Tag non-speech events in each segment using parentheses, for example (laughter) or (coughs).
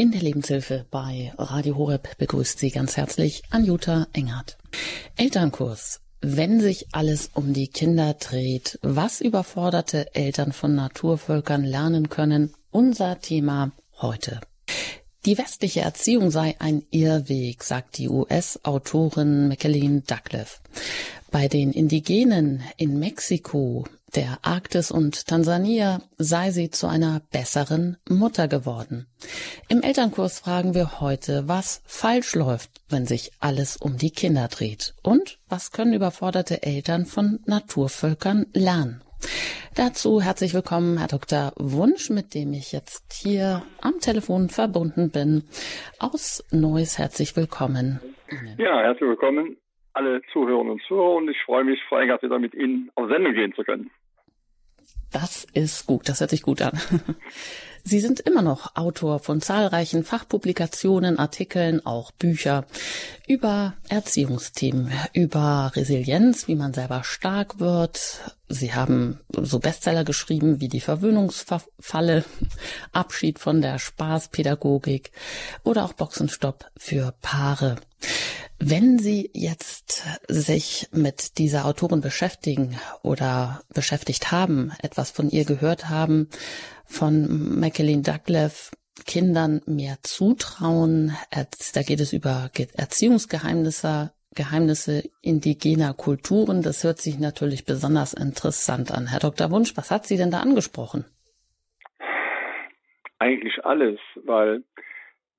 In der Lebenshilfe bei Radio Horeb begrüßt Sie ganz herzlich Anjuta Engert. Elternkurs. Wenn sich alles um die Kinder dreht, was überforderte Eltern von Naturvölkern lernen können, unser Thema heute. Die westliche Erziehung sei ein Irrweg, sagt die US-Autorin Maclean Douglas. Bei den Indigenen in Mexiko, der Arktis und Tansania sei sie zu einer besseren Mutter geworden. Im Elternkurs fragen wir heute, was falsch läuft, wenn sich alles um die Kinder dreht und was können überforderte Eltern von Naturvölkern lernen. Dazu herzlich willkommen, Herr Dr. Wunsch, mit dem ich jetzt hier am Telefon verbunden bin. Aus Neuss herzlich willkommen. Ja, herzlich willkommen alle Zuhörerinnen und Zuhörer und ich freue mich, Frau Engert, wieder mit Ihnen auf Sendung gehen zu können. Das ist gut, das hört sich gut an. (laughs) Sie sind immer noch Autor von zahlreichen Fachpublikationen, Artikeln, auch Bücher über Erziehungsthemen, über Resilienz, wie man selber stark wird. Sie haben so Bestseller geschrieben wie die Verwöhnungsfalle, Abschied von der Spaßpädagogik oder auch Boxenstopp für Paare. Wenn Sie jetzt sich mit dieser Autorin beschäftigen oder beschäftigt haben, etwas von ihr gehört haben, von Maclean Douglas, Kindern mehr zutrauen, da geht es über Erziehungsgeheimnisse, Geheimnisse indigener Kulturen. Das hört sich natürlich besonders interessant an. Herr Dr. Wunsch, was hat Sie denn da angesprochen? Eigentlich alles, weil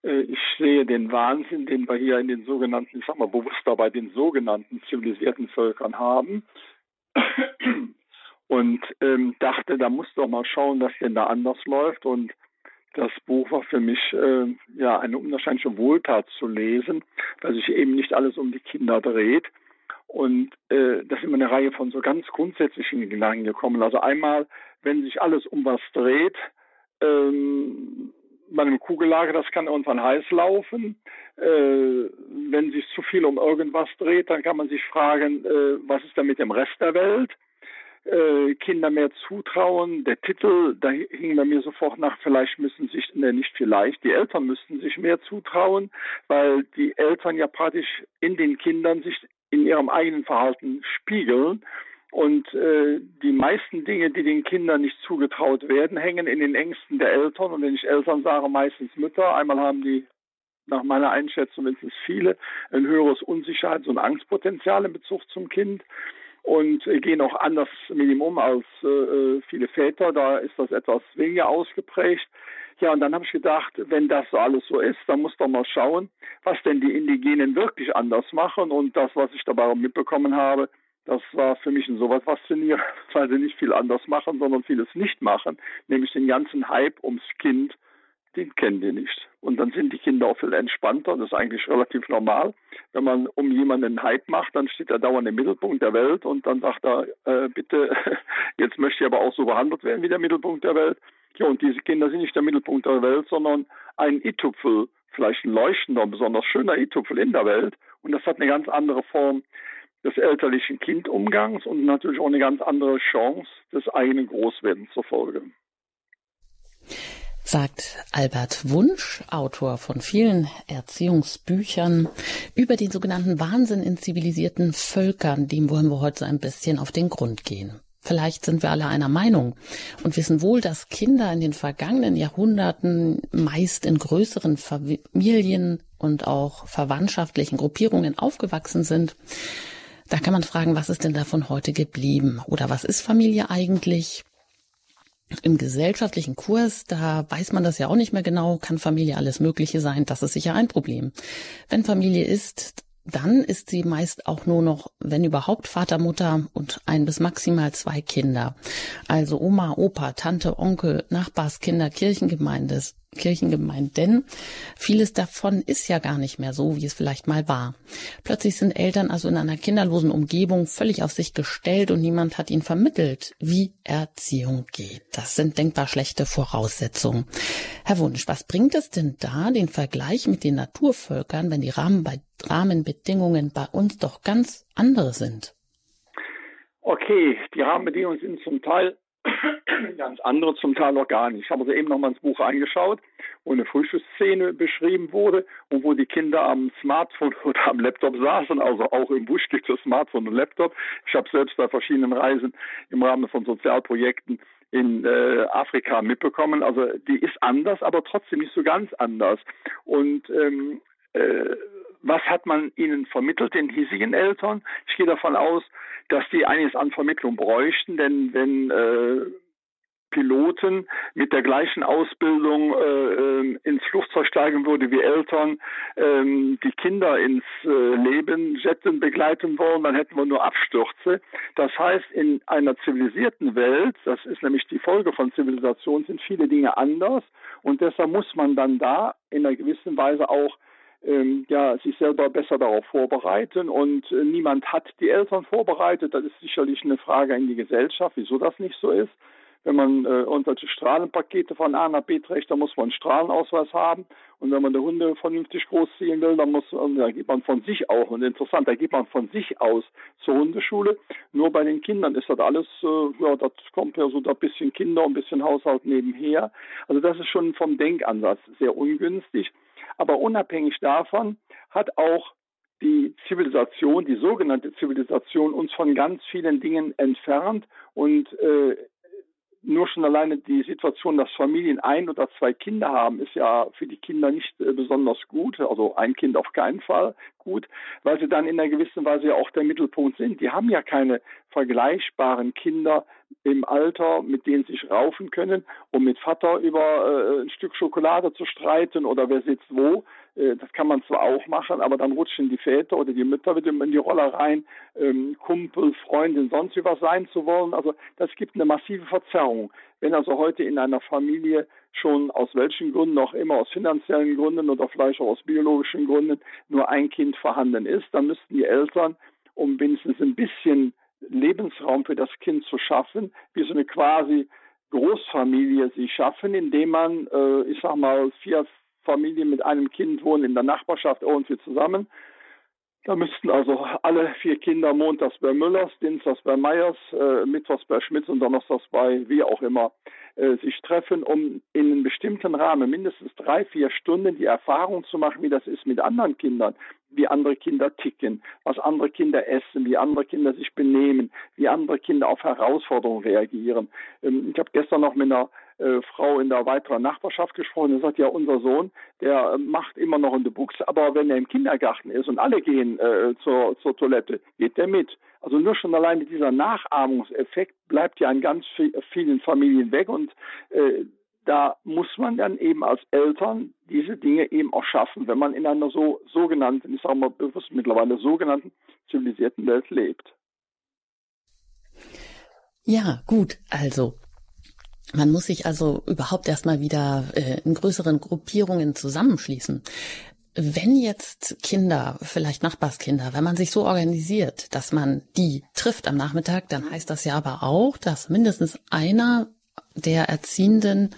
äh, ich sehe den Wahnsinn, den wir hier in den sogenannten, ich sag mal bewusster bei den sogenannten zivilisierten Völkern haben. Und ähm, dachte, da muss doch mal schauen, was denn da anders läuft. Und das Buch war für mich äh, ja eine unwahrscheinliche Wohltat zu lesen, weil sich eben nicht alles um die Kinder dreht. Und äh, da sind wir eine Reihe von so ganz grundsätzlichen Gedanken gekommen. Also einmal, wenn sich alles um was dreht, ähm, bei einem Kugellager, das kann irgendwann heiß laufen. Äh, wenn sich zu viel um irgendwas dreht, dann kann man sich fragen, äh, was ist da mit dem Rest der Welt? Äh, Kinder mehr zutrauen. Der Titel, da hing bei mir sofort nach, vielleicht müssen sich, ne, nicht vielleicht, die Eltern müssten sich mehr zutrauen, weil die Eltern ja praktisch in den Kindern sich in ihrem eigenen Verhalten spiegeln und äh, die meisten Dinge, die den Kindern nicht zugetraut werden, hängen in den Ängsten der Eltern. Und wenn ich Eltern sage, meistens Mütter. Einmal haben die nach meiner Einschätzung mindestens viele ein höheres Unsicherheits- und Angstpotenzial in Bezug zum Kind und äh, gehen auch anders mit ihm um als äh, äh, viele Väter. Da ist das etwas weniger ausgeprägt. Ja, und dann habe ich gedacht, wenn das so alles so ist, dann muss doch mal schauen, was denn die Indigenen wirklich anders machen. Und das, was ich dabei mitbekommen habe, das war für mich insoweit faszinierend, (laughs) weil sie nicht viel anders machen, sondern vieles nicht machen, nämlich den ganzen Hype ums Kind, den kennen die nicht. Und dann sind die Kinder auch viel entspannter, das ist eigentlich relativ normal. Wenn man um jemanden einen Hype macht, dann steht er dauernd im Mittelpunkt der Welt und dann sagt er, äh, bitte, (laughs) jetzt möchte ich aber auch so behandelt werden wie der Mittelpunkt der Welt. Ja, und diese Kinder sind nicht der Mittelpunkt der Welt, sondern ein i-Tupfel, vielleicht ein leuchtender, besonders schöner i-Tupfel in der Welt. Und das hat eine ganz andere Form des elterlichen Kindumgangs und natürlich auch eine ganz andere Chance des eigenen Großwerdens zur Folge. Sagt Albert Wunsch, Autor von vielen Erziehungsbüchern über den sogenannten Wahnsinn in zivilisierten Völkern. Dem wollen wir heute so ein bisschen auf den Grund gehen. Vielleicht sind wir alle einer Meinung und wissen wohl, dass Kinder in den vergangenen Jahrhunderten meist in größeren Familien und auch verwandtschaftlichen Gruppierungen aufgewachsen sind da kann man fragen, was ist denn davon heute geblieben? Oder was ist Familie eigentlich? Im gesellschaftlichen Kurs, da weiß man das ja auch nicht mehr genau, kann Familie alles Mögliche sein. Das ist sicher ein Problem. Wenn Familie ist, dann ist sie meist auch nur noch, wenn überhaupt, Vater, Mutter und ein bis maximal zwei Kinder. Also Oma, Opa, Tante, Onkel, Nachbarskinder, Kirchengemeindes, Kirchengemeinden. Vieles davon ist ja gar nicht mehr so, wie es vielleicht mal war. Plötzlich sind Eltern also in einer kinderlosen Umgebung völlig auf sich gestellt und niemand hat ihnen vermittelt, wie Erziehung geht. Das sind denkbar schlechte Voraussetzungen. Herr Wunsch, was bringt es denn da, den Vergleich mit den Naturvölkern, wenn die Rahmen bei, Rahmenbedingungen bei uns doch ganz andere sind? Okay, die Rahmenbedingungen sind zum Teil (coughs) ganz andere, zum Teil noch gar nicht. Ich habe also eben noch mal ins Buch eingeschaut, wo eine Frühstücksszene beschrieben wurde und wo die Kinder am Smartphone (laughs) oder am Laptop saßen, also auch im Busch gibt es Smartphone und Laptop. Ich habe selbst bei verschiedenen Reisen im Rahmen von Sozialprojekten in äh, Afrika mitbekommen. Also die ist anders, aber trotzdem nicht so ganz anders. Und ähm, äh, was hat man ihnen vermittelt, den hiesigen Eltern? Ich gehe davon aus, dass die einiges an Vermittlung bräuchten, denn wenn äh, Piloten mit der gleichen Ausbildung äh, ähm, ins Flugzeug steigen würde wie Eltern, ähm, die Kinder ins äh, Leben jetten begleiten wollen, dann hätten wir nur Abstürze. Das heißt, in einer zivilisierten Welt, das ist nämlich die Folge von Zivilisation, sind viele Dinge anders und deshalb muss man dann da in einer gewissen Weise auch ähm, ja, sich selber besser darauf vorbereiten und äh, niemand hat die Eltern vorbereitet. Das ist sicherlich eine Frage in die Gesellschaft, wieso das nicht so ist. Wenn man äh, irgendwelche Strahlenpakete von A nach B trägt, dann muss man einen Strahlenausweis haben. Und wenn man die Hunde vernünftig großziehen will, dann muss, äh, da geht man von sich auch. Und interessant, da geht man von sich aus zur Hundeschule. Nur bei den Kindern ist das alles, äh, ja, das kommt ja so ein bisschen Kinder, ein bisschen Haushalt nebenher. Also das ist schon vom Denkansatz sehr ungünstig. Aber unabhängig davon hat auch die Zivilisation, die sogenannte Zivilisation, uns von ganz vielen Dingen entfernt und äh, nur schon alleine die Situation, dass Familien ein oder zwei Kinder haben, ist ja für die Kinder nicht äh, besonders gut. Also ein Kind auf keinen Fall gut, weil sie dann in einer gewissen Weise ja auch der Mittelpunkt sind. Die haben ja keine vergleichbaren Kinder im Alter, mit denen sie sich raufen können, um mit Vater über äh, ein Stück Schokolade zu streiten oder wer sitzt wo. Äh, das kann man zwar auch machen, aber dann rutschen die Väter oder die Mütter wieder in die Rolle rein, ähm, Kumpel, Freundin, sonst was sein zu wollen. Also das gibt eine massive Verzerrung. Wenn also heute in einer Familie schon aus welchen Gründen auch immer, aus finanziellen Gründen oder vielleicht auch aus biologischen Gründen, nur ein Kind vorhanden ist, dann müssten die Eltern, um wenigstens ein bisschen Lebensraum für das Kind zu schaffen, wie so eine quasi Großfamilie sich schaffen, indem man, äh, ich sag mal, vier Familien mit einem Kind wohnen in der Nachbarschaft irgendwie zusammen. Da müssten also alle vier Kinder montags bei Müllers, dienstags bei Meyers, äh, mittwochs bei Schmitz und donnerstags bei wie auch immer äh, sich treffen, um in einem bestimmten Rahmen mindestens drei, vier Stunden die Erfahrung zu machen, wie das ist mit anderen Kindern, wie andere Kinder ticken, was andere Kinder essen, wie andere Kinder sich benehmen, wie andere Kinder auf Herausforderungen reagieren. Ähm, ich habe gestern noch mit einer äh, Frau in der weiteren Nachbarschaft gesprochen, die sagt, ja, unser Sohn, der macht immer noch in der Buchs, aber wenn er im Kindergarten ist und alle gehen äh, zur, zur Toilette, geht der mit. Also nur schon alleine dieser Nachahmungseffekt bleibt ja in ganz vielen Familien weg und äh, da muss man dann eben als Eltern diese Dinge eben auch schaffen, wenn man in einer so sogenannten, ich sage mal bewusst mittlerweile sogenannten zivilisierten Welt lebt. Ja, gut, also man muss sich also überhaupt erstmal wieder äh, in größeren Gruppierungen zusammenschließen. Wenn jetzt Kinder, vielleicht Nachbarskinder, wenn man sich so organisiert, dass man die trifft am Nachmittag, dann heißt das ja aber auch, dass mindestens einer der Erziehenden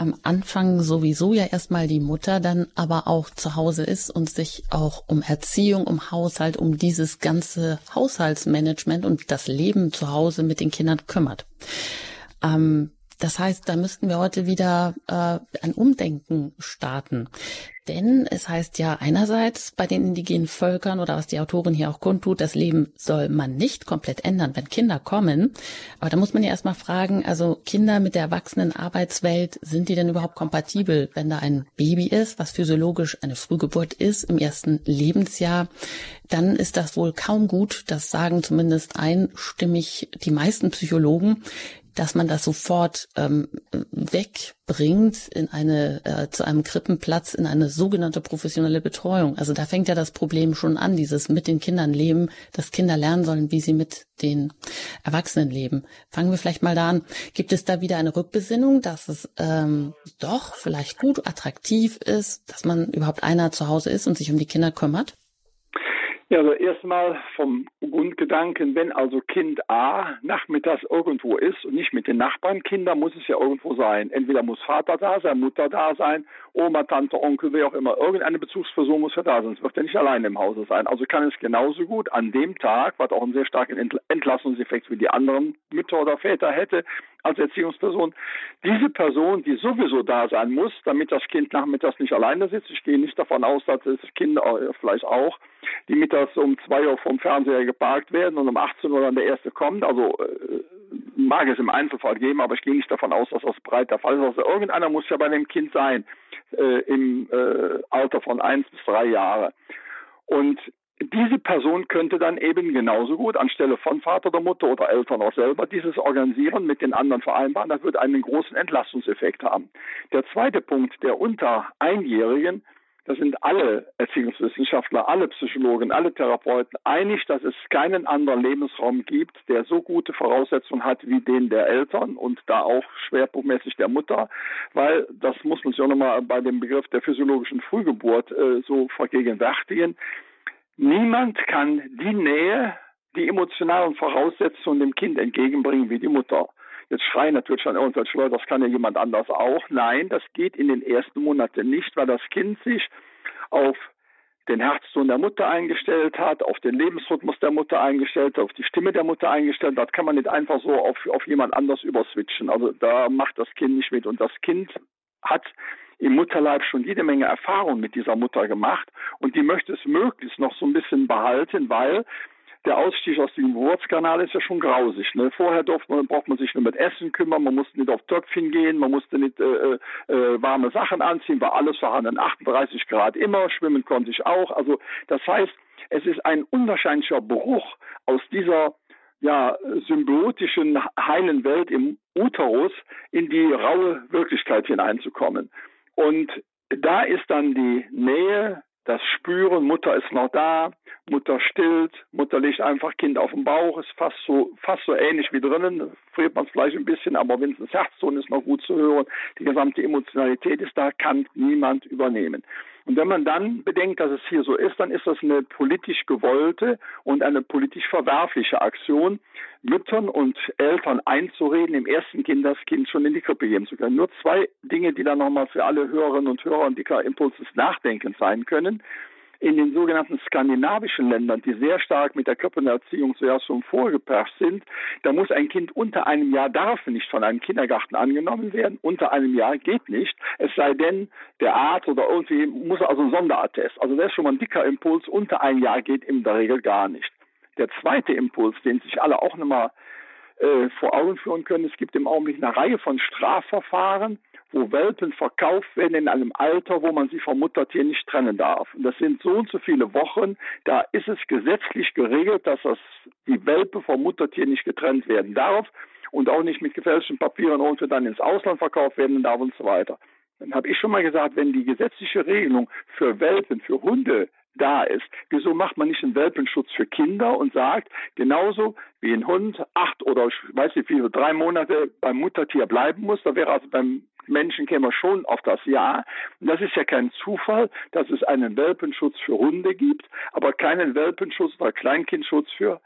am Anfang sowieso ja erstmal die Mutter dann aber auch zu Hause ist und sich auch um Erziehung, um Haushalt, um dieses ganze Haushaltsmanagement und das Leben zu Hause mit den Kindern kümmert. Ähm, das heißt, da müssten wir heute wieder äh, ein Umdenken starten. Denn es heißt ja einerseits bei den indigenen Völkern oder was die Autorin hier auch kundtut, das Leben soll man nicht komplett ändern, wenn Kinder kommen. Aber da muss man ja erstmal fragen, also Kinder mit der erwachsenen Arbeitswelt, sind die denn überhaupt kompatibel, wenn da ein Baby ist, was physiologisch eine Frühgeburt ist im ersten Lebensjahr? Dann ist das wohl kaum gut. Das sagen zumindest einstimmig die meisten Psychologen dass man das sofort ähm, wegbringt in eine äh, zu einem Krippenplatz in eine sogenannte professionelle Betreuung. Also da fängt ja das Problem schon an, dieses mit den Kindern leben, dass Kinder lernen sollen, wie sie mit den Erwachsenen leben. Fangen wir vielleicht mal da an. Gibt es da wieder eine Rückbesinnung, dass es ähm, doch vielleicht gut attraktiv ist, dass man überhaupt einer zu Hause ist und sich um die Kinder kümmert? Ja, also erstmal vom Grundgedanken, wenn also Kind A nachmittags irgendwo ist und nicht mit den Nachbarn, Kinder muss es ja irgendwo sein. Entweder muss Vater da sein, Mutter da sein, Oma, Tante, Onkel, wer auch immer. Irgendeine Bezugsperson muss ja da sein, sonst wird er nicht alleine im Hause sein. Also kann es genauso gut an dem Tag, was auch einen sehr starken Entlassungseffekt wie die anderen Mütter oder Väter hätte, als Erziehungsperson, diese Person, die sowieso da sein muss, damit das Kind nachmittags nicht alleine sitzt. Ich gehe nicht davon aus, dass das Kind äh, vielleicht auch, die mittags um zwei Uhr vom Fernseher geparkt werden und um 18 Uhr dann der erste kommt. Also äh, mag es im Einzelfall geben, aber ich gehe nicht davon aus, dass das breit der Fall ist. Also irgendeiner muss ja bei dem Kind sein äh, im äh, Alter von eins bis drei Jahre. Und diese Person könnte dann eben genauso gut anstelle von Vater oder Mutter oder Eltern auch selber dieses organisieren mit den anderen vereinbaren. Das wird einen großen Entlastungseffekt haben. Der zweite Punkt, der unter Einjährigen, da sind alle Erziehungswissenschaftler, alle Psychologen, alle Therapeuten einig, dass es keinen anderen Lebensraum gibt, der so gute Voraussetzungen hat wie den der Eltern und da auch schwerpunktmäßig der Mutter, weil das muss man sich auch nochmal bei dem Begriff der physiologischen Frühgeburt äh, so vergegenwärtigen. Niemand kann die Nähe, die emotionalen Voraussetzungen dem Kind entgegenbringen wie die Mutter. Jetzt schreien natürlich schon irgendwelche Leute, das kann ja jemand anders auch. Nein, das geht in den ersten Monaten nicht, weil das Kind sich auf den Herzton der Mutter eingestellt hat, auf den Lebensrhythmus der Mutter eingestellt, auf die Stimme der Mutter eingestellt hat, kann man nicht einfach so auf, auf jemand anders überswitchen. Also da macht das Kind nicht mit. Und das Kind hat im Mutterleib schon jede Menge Erfahrung mit dieser Mutter gemacht und die möchte es möglichst noch so ein bisschen behalten, weil der Ausstieg aus dem Geburtskanal ist ja schon grausig. Ne? Vorher durfte man, braucht man sich nur mit Essen kümmern, man musste nicht auf Töpfchen gehen, man musste nicht äh, äh, warme Sachen anziehen, war alles vorhanden, 38 Grad immer, schwimmen konnte ich auch. Also das heißt, es ist ein unwahrscheinlicher Bruch aus dieser ja, symbiotischen heilen Welt im Uterus in die raue Wirklichkeit hineinzukommen. Und da ist dann die Nähe, das Spüren, Mutter ist noch da, Mutter stillt, Mutter legt einfach Kind auf den Bauch, ist fast so, fast so ähnlich wie drinnen, friert man es vielleicht ein bisschen, aber das Herzton ist noch gut zu hören, die gesamte Emotionalität ist da, kann niemand übernehmen. Und wenn man dann bedenkt, dass es hier so ist, dann ist das eine politisch gewollte und eine politisch verwerfliche Aktion, Müttern und Eltern einzureden, im ersten Kind das Kind schon in die Krippe geben zu können. Nur zwei Dinge, die dann nochmal für alle Hörerinnen und Hörer ein dicker Impuls des sein können in den sogenannten skandinavischen Ländern, die sehr stark mit der Krippenerziehung zuerst schon vorgeprescht sind, da muss ein Kind unter einem Jahr darf nicht von einem Kindergarten angenommen werden. Unter einem Jahr geht nicht. Es sei denn, der Arzt oder irgendwie muss also ein Sonderattest. Also das ist schon mal ein dicker Impuls. Unter ein Jahr geht in der Regel gar nicht. Der zweite Impuls, den sich alle auch nochmal äh, vor Augen führen können, es gibt im Augenblick eine Reihe von Strafverfahren, wo Welpen verkauft werden in einem Alter, wo man sie vom Muttertier nicht trennen darf. Und das sind so und so viele Wochen, da ist es gesetzlich geregelt, dass das, die Welpe vom Muttertier nicht getrennt werden darf und auch nicht mit gefälschten Papieren und dann ins Ausland verkauft werden darf und so weiter. Dann habe ich schon mal gesagt, wenn die gesetzliche Regelung für Welpen, für Hunde da ist. Wieso macht man nicht einen Welpenschutz für Kinder und sagt, genauso wie ein Hund acht oder ich weiß nicht wie viele, drei Monate beim Muttertier bleiben muss, da wäre also beim Menschen kämen schon auf das Jahr. Und das ist ja kein Zufall, dass es einen Welpenschutz für Hunde gibt, aber keinen Welpenschutz oder Kleinkindschutz für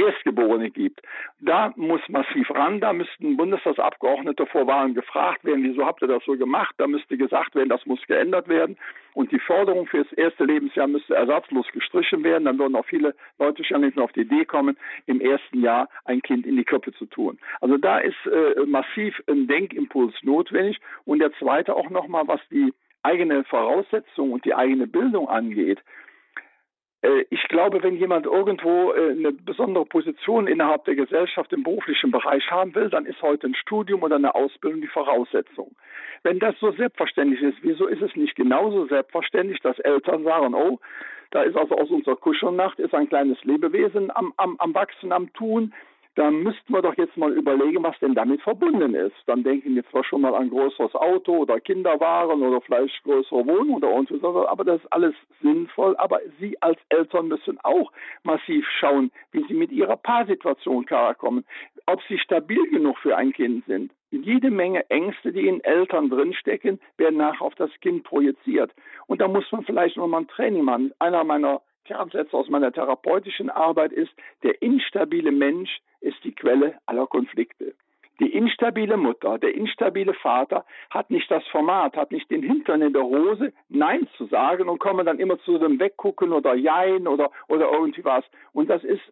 Erstgeborene gibt. Da muss massiv ran, da müssten Bundestagsabgeordnete vor Wahlen gefragt werden, wieso habt ihr das so gemacht? Da müsste gesagt werden, das muss geändert werden. Und die Forderung für das erste Lebensjahr müsste ersatzlos gestrichen werden. Dann würden auch viele Leute schon nicht mehr auf die Idee kommen, im ersten Jahr ein Kind in die Krippe zu tun. Also da ist äh, massiv ein Denkimpuls notwendig. Und der zweite auch nochmal, was die eigene Voraussetzung und die eigene Bildung angeht. Äh, ich glaube, wenn jemand irgendwo äh, eine besondere Position innerhalb der Gesellschaft im beruflichen Bereich haben will, dann ist heute ein Studium oder eine Ausbildung die Voraussetzung. Wenn das so selbstverständlich ist, wieso ist es nicht genauso selbstverständlich, dass Eltern sagen, oh, da ist also aus unserer Kuschelnacht ist ein kleines Lebewesen am, am, am Wachsen, am Tun dann müssten wir doch jetzt mal überlegen, was denn damit verbunden ist. Dann denken wir zwar schon mal an größeres Auto oder Kinderwaren oder vielleicht größere Wohnung oder und so, aber das ist alles sinnvoll. Aber Sie als Eltern müssen auch massiv schauen, wie Sie mit Ihrer Paarsituation klarkommen, ob Sie stabil genug für ein Kind sind. Jede Menge Ängste, die in Eltern drinstecken, werden nachher auf das Kind projiziert. Und da muss man vielleicht noch mal ein Training machen. Einer meiner Kernsätze aus meiner therapeutischen Arbeit ist, der instabile Mensch ist die Quelle aller Konflikte. Die instabile Mutter, der instabile Vater hat nicht das Format, hat nicht den Hintern in der Hose, Nein zu sagen und kommen dann immer zu dem Weggucken oder Jein oder, oder irgendwie was. Und das ist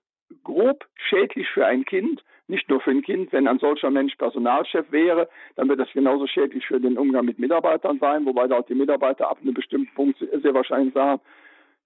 grob schädlich für ein Kind, nicht nur für ein Kind. Wenn ein solcher Mensch Personalchef wäre, dann wird das genauso schädlich für den Umgang mit Mitarbeitern sein, wobei da auch die Mitarbeiter ab einem bestimmten Punkt sehr wahrscheinlich sagen,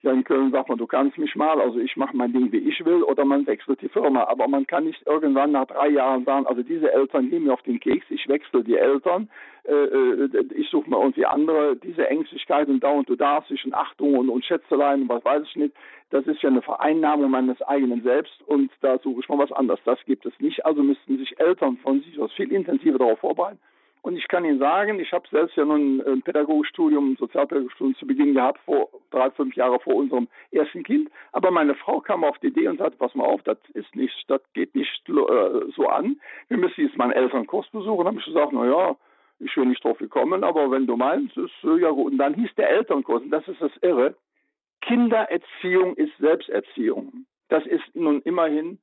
ja, in Köln sagt man, du kannst mich mal, also ich mache mein Ding, wie ich will, oder man wechselt die Firma. Aber man kann nicht irgendwann nach drei Jahren sagen, also diese Eltern gehen mir auf den Keks, ich wechsle die Eltern, äh, äh ich suche mir irgendwie andere. Diese Ängstlichkeit und dauernd, du darfst dich und Achtung und, und Schätzeleien und was weiß ich nicht, das ist ja eine Vereinnahmung meines eigenen Selbst und da suche ich mal was anderes. Das gibt es nicht. Also müssten sich Eltern von sich aus viel intensiver darauf vorbereiten. Und ich kann Ihnen sagen, ich habe selbst ja nun ein Pädagogikstudium, Sozialpädagogikstudium zu Beginn gehabt, vor drei, fünf Jahre vor unserem ersten Kind. Aber meine Frau kam auf die Idee und sagte, pass mal auf, das ist nicht, das geht nicht äh, so an. Wir müssen jetzt mal einen Elternkurs besuchen. Dann habe ich gesagt, na ja, ich will nicht drauf gekommen, aber wenn du meinst, ist äh, ja gut. Und dann hieß der Elternkurs, und das ist das Irre, Kindererziehung ist Selbsterziehung. Das ist nun immerhin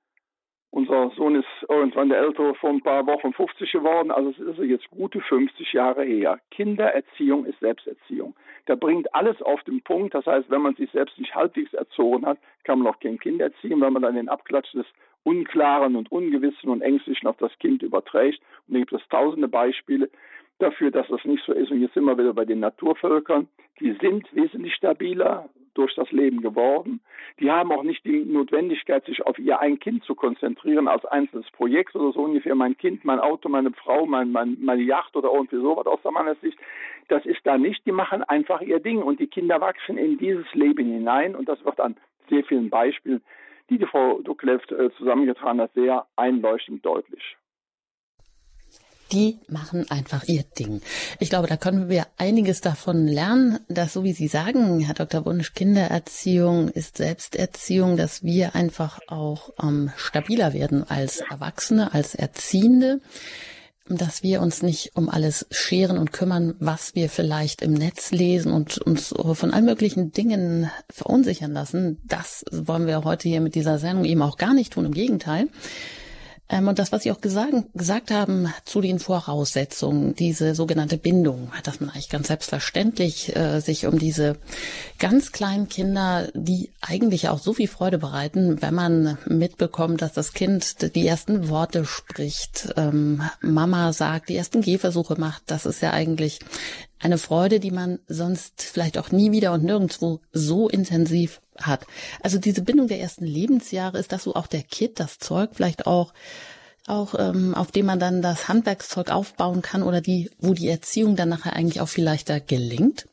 unser Sohn ist irgendwann der Ältere vor ein paar Wochen 50 geworden, also es ist jetzt gute 50 Jahre her. Kindererziehung ist Selbsterziehung. Da bringt alles auf den Punkt. Das heißt, wenn man sich selbst nicht halbwegs erzogen hat, kann man auch kein Kind erziehen, wenn man dann den Abklatsch des Unklaren und Ungewissen und Ängstlichen auf das Kind überträgt. Und da gibt es tausende Beispiele dafür, dass das nicht so ist. Und jetzt sind wir wieder bei den Naturvölkern. Die sind wesentlich stabiler, durch das Leben geworden. Die haben auch nicht die Notwendigkeit, sich auf ihr ein Kind zu konzentrieren als einzelnes Projekt oder so ungefähr mein Kind, mein Auto, meine Frau, mein, mein, meine Yacht oder irgendwie sowas aus der Mannes Sicht. Das ist da nicht. Die machen einfach ihr Ding und die Kinder wachsen in dieses Leben hinein und das wird an sehr vielen Beispielen, die die Frau Ducklev äh, zusammengetragen hat, sehr einleuchtend deutlich die machen einfach ihr Ding. Ich glaube, da können wir einiges davon lernen, dass so wie Sie sagen, Herr Dr. Wunsch, Kindererziehung ist Selbsterziehung, dass wir einfach auch ähm, stabiler werden als Erwachsene, als Erziehende, dass wir uns nicht um alles scheren und kümmern, was wir vielleicht im Netz lesen und uns von allen möglichen Dingen verunsichern lassen. Das wollen wir heute hier mit dieser Sendung eben auch gar nicht tun, im Gegenteil. Ähm, und das, was Sie auch gesagt, gesagt haben zu den Voraussetzungen, diese sogenannte Bindung, dass man eigentlich ganz selbstverständlich äh, sich um diese ganz kleinen Kinder, die eigentlich auch so viel Freude bereiten, wenn man mitbekommt, dass das Kind die ersten Worte spricht, ähm, Mama sagt, die ersten Gehversuche macht, das ist ja eigentlich eine Freude, die man sonst vielleicht auch nie wieder und nirgendwo so intensiv hat. Also diese Bindung der ersten Lebensjahre, ist das so auch der Kit, das Zeug vielleicht auch, auch ähm, auf dem man dann das Handwerkszeug aufbauen kann oder die, wo die Erziehung dann nachher eigentlich auch viel leichter gelingt?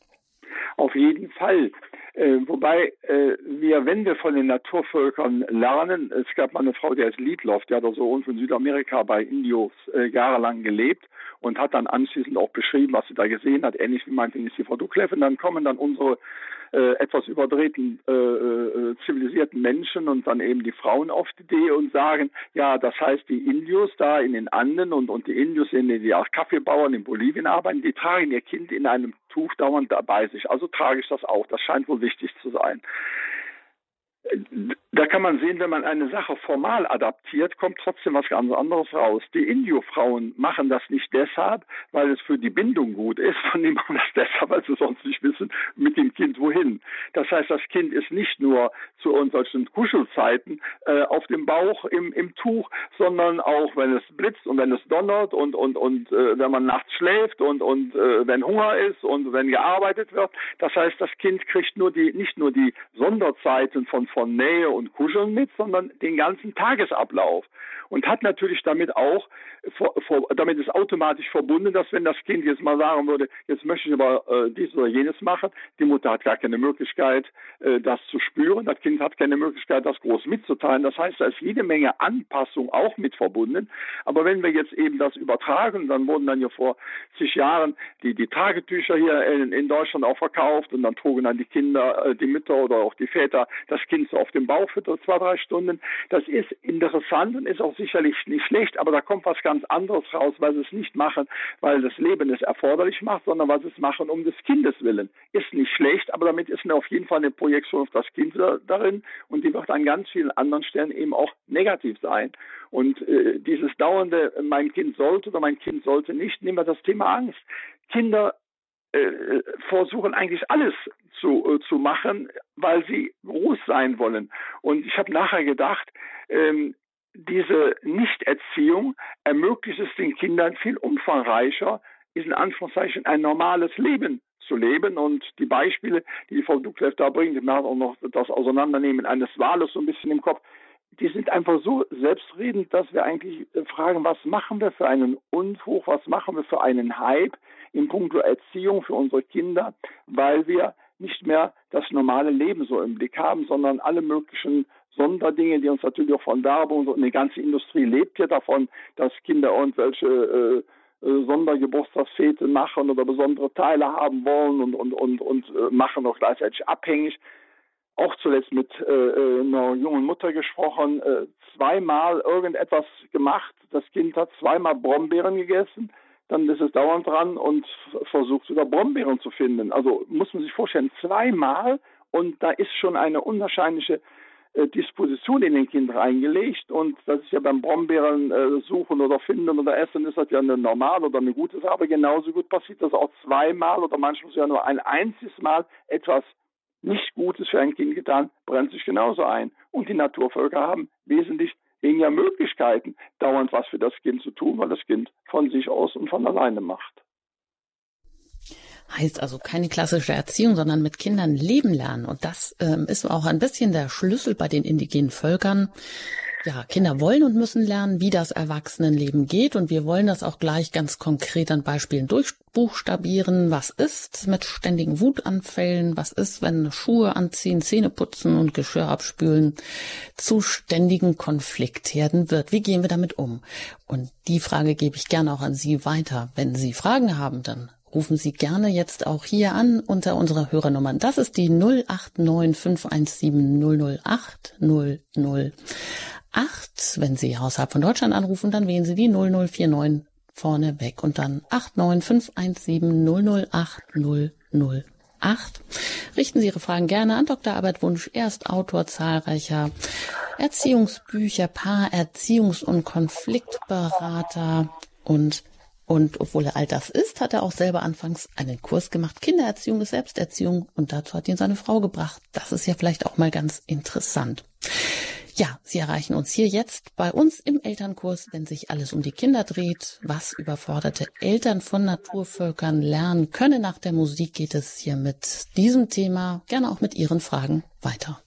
Auf jeden Fall. Äh, wobei äh, wir, wenn wir von den Naturvölkern lernen, es gab mal eine Frau, die heißt Liedloff, die hat also irgendwo in Südamerika bei Indios äh, jahrelang gelebt und hat dann anschließend auch beschrieben, was sie da gesehen hat, ähnlich wie meinetwegen die Frau Duckleff. Und dann kommen dann unsere äh, etwas überdrehten äh, äh, zivilisierten Menschen und dann eben die Frauen auf die Idee und sagen, ja, das heißt, die Indios da in den Anden und, und die Indios, in die auch Kaffeebauern in Bolivien arbeiten, die tragen ihr Kind in einem Tuch dauernd bei sich. Also trage ich das auch. Das scheint wohl wichtig zu sein da kann man sehen, wenn man eine Sache formal adaptiert, kommt trotzdem was ganz anderes raus. Die Indio-Frauen machen das nicht deshalb, weil es für die Bindung gut ist, (laughs) sondern die machen das deshalb, weil sie sonst nicht wissen, mit dem Kind wohin. Das heißt, das Kind ist nicht nur zu solchen Kuschelzeiten äh, auf dem Bauch im, im Tuch, sondern auch, wenn es blitzt und wenn es donnert und, und, und äh, wenn man nachts schläft und, und äh, wenn Hunger ist und wenn gearbeitet wird. Das heißt, das Kind kriegt nur die, nicht nur die Sonderzeiten von von Nähe und Kuscheln mit, sondern den ganzen Tagesablauf und hat natürlich damit auch, damit ist automatisch verbunden, dass wenn das Kind jetzt mal sagen würde, jetzt möchte ich aber äh, dies oder jenes machen, die Mutter hat gar keine Möglichkeit, äh, das zu spüren, das Kind hat keine Möglichkeit, das groß mitzuteilen. Das heißt, da ist jede Menge Anpassung auch mit verbunden. Aber wenn wir jetzt eben das übertragen, dann wurden dann ja vor zig Jahren die, die Tagetücher hier in, in Deutschland auch verkauft und dann trugen dann die Kinder, äh, die Mütter oder auch die Väter das Kind so auf dem Bauch für zwei, drei Stunden. Das ist interessant und ist auch sicherlich nicht schlecht, aber da kommt was ganz anderes raus, weil sie es nicht machen, weil das Leben es erforderlich macht, sondern weil sie es machen um des Kindes willen. Ist nicht schlecht, aber damit ist auf jeden Fall eine Projektion auf das Kind darin und die wird an ganz vielen anderen Stellen eben auch negativ sein. Und äh, dieses dauernde, mein Kind sollte oder mein Kind sollte nicht, nehmen wir das Thema Angst. Kinder äh, versuchen eigentlich alles zu, äh, zu machen, weil sie groß sein wollen. Und ich habe nachher gedacht, ähm, diese Nichterziehung ermöglicht es den Kindern viel umfangreicher, in Anführungszeichen ein normales Leben zu leben. Und die Beispiele, die Frau Duklev da bringt, wir haben auch noch das Auseinandernehmen eines Wales so ein bisschen im Kopf, die sind einfach so selbstredend, dass wir eigentlich fragen, was machen wir für einen Unfug, was machen wir für einen Hype in puncto Erziehung für unsere Kinder, weil wir nicht mehr das normale Leben so im Blick haben, sondern alle möglichen Sonderdinge, die uns natürlich auch von Werbung und die ganze Industrie lebt ja davon, dass Kinder irgendwelche äh, äh, Sondergeburtstagsfete machen oder besondere Teile haben wollen und, und, und, und äh, machen auch gleichzeitig abhängig. Auch zuletzt mit äh, äh, einer jungen Mutter gesprochen, äh, zweimal irgendetwas gemacht. Das Kind hat zweimal Brombeeren gegessen, dann ist es dauernd dran und versucht sogar Brombeeren zu finden. Also muss man sich vorstellen, zweimal und da ist schon eine unwahrscheinliche äh, Disposition in den Kind reingelegt und das ist ja beim Brombeeren äh, suchen oder finden oder essen ist das ja eine normale oder eine gute Sache, aber genauso gut passiert das auch zweimal oder manchmal ja nur ein einziges Mal etwas nicht Gutes für ein Kind getan, brennt sich genauso ein. Und die Naturvölker haben wesentlich weniger Möglichkeiten, dauernd was für das Kind zu tun, weil das Kind von sich aus und von alleine macht. Heißt also keine klassische Erziehung, sondern mit Kindern leben lernen. Und das ähm, ist auch ein bisschen der Schlüssel bei den indigenen Völkern. Ja, Kinder wollen und müssen lernen, wie das Erwachsenenleben geht. Und wir wollen das auch gleich ganz konkret an Beispielen durchbuchstabieren. Was ist mit ständigen Wutanfällen? Was ist, wenn Schuhe anziehen, Zähne putzen und Geschirr abspülen zu ständigen Konfliktherden wird? Wie gehen wir damit um? Und die Frage gebe ich gerne auch an Sie weiter. Wenn Sie Fragen haben, dann rufen Sie gerne jetzt auch hier an unter unserer Hörernummern. Das ist die 089 517 008 008. Wenn Sie außerhalb von Deutschland anrufen, dann wählen Sie die 0049 vorne weg und dann 89 517 008 008. Richten Sie Ihre Fragen gerne an Dr. Albert Wunsch. Er ist Autor zahlreicher Erziehungsbücher, Paar-, Erziehungs- und Konfliktberater und und obwohl er all das ist, hat er auch selber anfangs einen Kurs gemacht. Kindererziehung ist Selbsterziehung. Und dazu hat ihn seine Frau gebracht. Das ist ja vielleicht auch mal ganz interessant. Ja, Sie erreichen uns hier jetzt bei uns im Elternkurs, wenn sich alles um die Kinder dreht, was überforderte Eltern von Naturvölkern lernen können. Nach der Musik geht es hier mit diesem Thema, gerne auch mit Ihren Fragen weiter.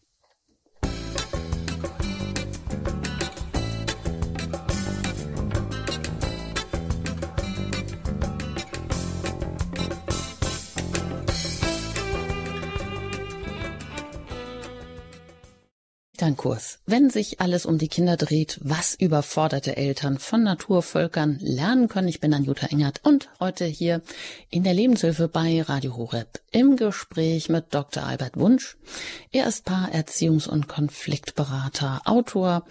Elternkurs. Wenn sich alles um die Kinder dreht, was überforderte Eltern von Naturvölkern lernen können. Ich bin Anjuta Engert und heute hier in der Lebenshilfe bei Radio Horeb im Gespräch mit Dr. Albert Wunsch. Er ist Paar-, Erziehungs- und Konfliktberater, Autor,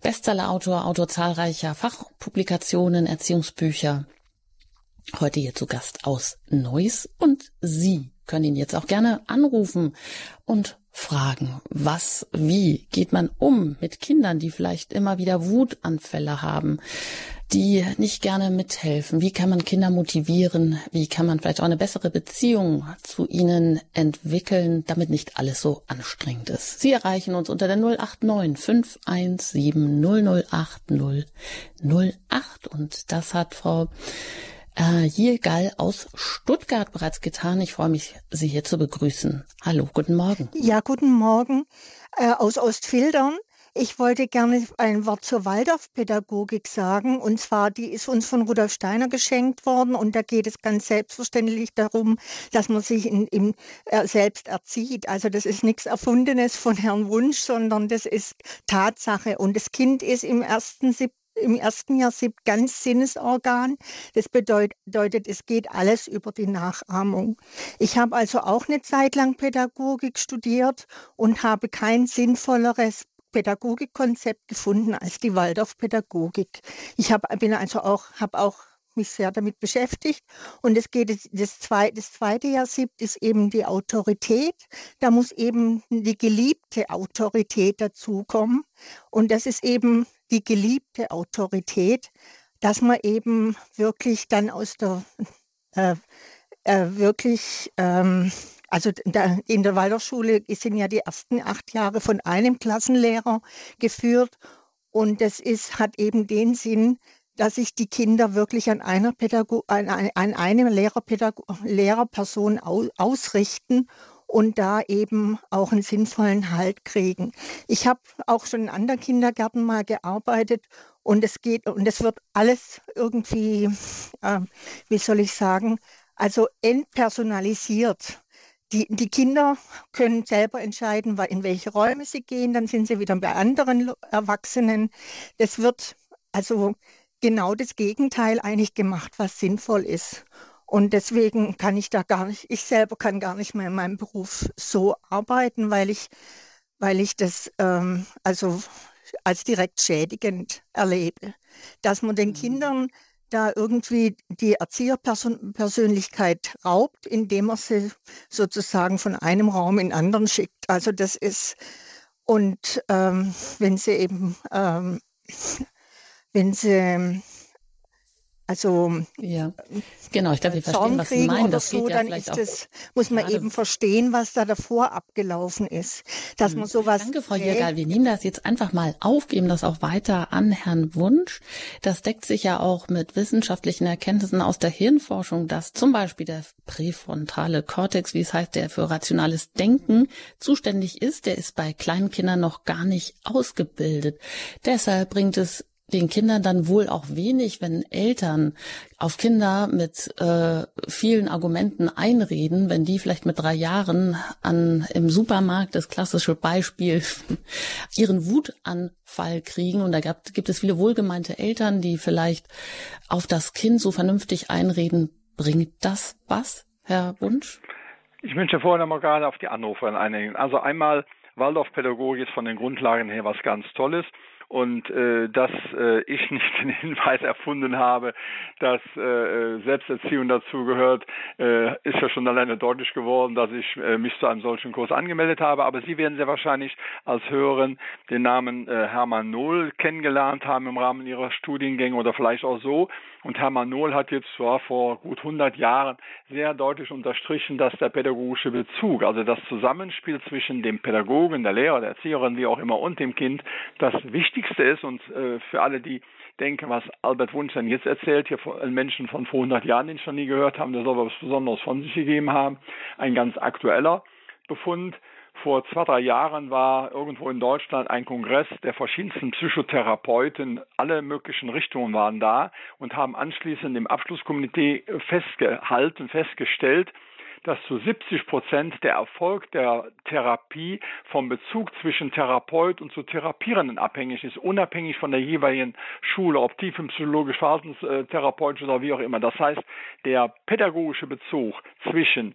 Bestsellerautor, Autor zahlreicher Fachpublikationen, Erziehungsbücher. Heute hier zu Gast aus Neuss und Sie können ihn jetzt auch gerne anrufen und fragen, was, wie geht man um mit Kindern, die vielleicht immer wieder Wutanfälle haben, die nicht gerne mithelfen? Wie kann man Kinder motivieren? Wie kann man vielleicht auch eine bessere Beziehung zu ihnen entwickeln, damit nicht alles so anstrengend ist? Sie erreichen uns unter der 089 517 008 008 und das hat Frau äh, Gall aus Stuttgart bereits getan. Ich freue mich, Sie hier zu begrüßen. Hallo, guten Morgen. Ja, guten Morgen äh, aus Ostfildern. Ich wollte gerne ein Wort zur Waldorfpädagogik sagen. Und zwar, die ist uns von Rudolf Steiner geschenkt worden. Und da geht es ganz selbstverständlich darum, dass man sich in, in, äh, selbst erzieht. Also das ist nichts Erfundenes von Herrn Wunsch, sondern das ist Tatsache. Und das Kind ist im ersten, siebten im ersten Jahr siebt ganz Sinnesorgan. Das bedeutet, es geht alles über die Nachahmung. Ich habe also auch eine Zeit lang Pädagogik studiert und habe kein sinnvolleres Pädagogikkonzept gefunden als die Waldorfpädagogik. Ich hab, bin also auch, habe auch mich sehr damit beschäftigt. Und es geht das zweite, das zweite Jahr siebt ist eben die Autorität. Da muss eben die geliebte Autorität dazukommen. Und das ist eben die geliebte Autorität, dass man eben wirklich dann aus der äh, äh, wirklich ähm, also in der Waldorfschule sind ja die ersten acht Jahre von einem Klassenlehrer geführt Und das ist, hat eben den Sinn, dass sich die Kinder wirklich an einer Pädago an, an eine Lehrerpädago Lehrerperson au ausrichten und da eben auch einen sinnvollen Halt kriegen. Ich habe auch schon in anderen Kindergärten mal gearbeitet und es geht und es wird alles irgendwie, äh, wie soll ich sagen, also entpersonalisiert. Die, die Kinder können selber entscheiden, in welche Räume sie gehen, dann sind sie wieder bei anderen Erwachsenen. Das wird also genau das Gegenteil eigentlich gemacht, was sinnvoll ist. Und deswegen kann ich da gar nicht, ich selber kann gar nicht mehr in meinem Beruf so arbeiten, weil ich, weil ich das ähm, also als direkt schädigend erlebe. Dass man den mhm. Kindern da irgendwie die Erzieherpersönlichkeit raubt, indem er sie sozusagen von einem Raum in anderen schickt. Also das ist, und ähm, wenn sie eben, ähm, wenn sie also ja, genau, ich glaube, wir verstehen, was Sie meinen. Das so, ja dann ist das, muss man eben verstehen, was da davor abgelaufen ist, dass hm. man sowas. Danke, Frau Jägerl. Wir nehmen das jetzt einfach mal auf, geben das auch weiter an Herrn Wunsch. Das deckt sich ja auch mit wissenschaftlichen Erkenntnissen aus der Hirnforschung, dass zum Beispiel der präfrontale Kortex, wie es heißt, der für rationales Denken zuständig ist, der ist bei kleinen Kindern noch gar nicht ausgebildet. Deshalb bringt es den Kindern dann wohl auch wenig, wenn Eltern auf Kinder mit äh, vielen Argumenten einreden, wenn die vielleicht mit drei Jahren an im Supermarkt das klassische Beispiel (laughs) ihren Wutanfall kriegen und da gab, gibt es viele wohlgemeinte Eltern, die vielleicht auf das Kind so vernünftig einreden. Bringt das was, Herr Wunsch? Ich möchte vorher noch mal gerade auf die Anrufer einigen. Also einmal Waldorfpädagogik ist von den Grundlagen her was ganz Tolles und äh, dass äh, ich (laughs) nicht den Hinweis erfunden habe, dass äh, äh, Selbsterziehung dazugehört, äh, ist ja schon alleine deutlich geworden, dass ich äh, mich zu einem solchen Kurs angemeldet habe. Aber Sie werden sehr wahrscheinlich als Hörerin den Namen äh, Hermann Nohl kennengelernt haben im Rahmen Ihrer Studiengänge oder vielleicht auch so. Und Hermann Nohl hat jetzt zwar vor gut 100 Jahren sehr deutlich unterstrichen, dass der pädagogische Bezug, also das Zusammenspiel zwischen dem Pädagogen, der Lehrer, der Erzieherin, wie auch immer, und dem Kind, das Wichtigste ist. Und äh, für alle, die denken, was Albert Wunsch dann jetzt erzählt, hier von Menschen von vor 100 Jahren, den schon nie gehört haben, der soll was Besonderes von sich gegeben haben, ein ganz aktueller Befund. Vor zwei, drei Jahren war irgendwo in Deutschland ein Kongress der verschiedensten Psychotherapeuten. Alle möglichen Richtungen waren da und haben anschließend im Abschlusskomitee festgehalten, festgestellt, dass zu 70 Prozent der Erfolg der Therapie vom Bezug zwischen Therapeut und zu Therapierenden abhängig ist, unabhängig von der jeweiligen Schule, ob tiefenpsychologisch, verhaltenstherapeutisch oder wie auch immer. Das heißt, der pädagogische Bezug zwischen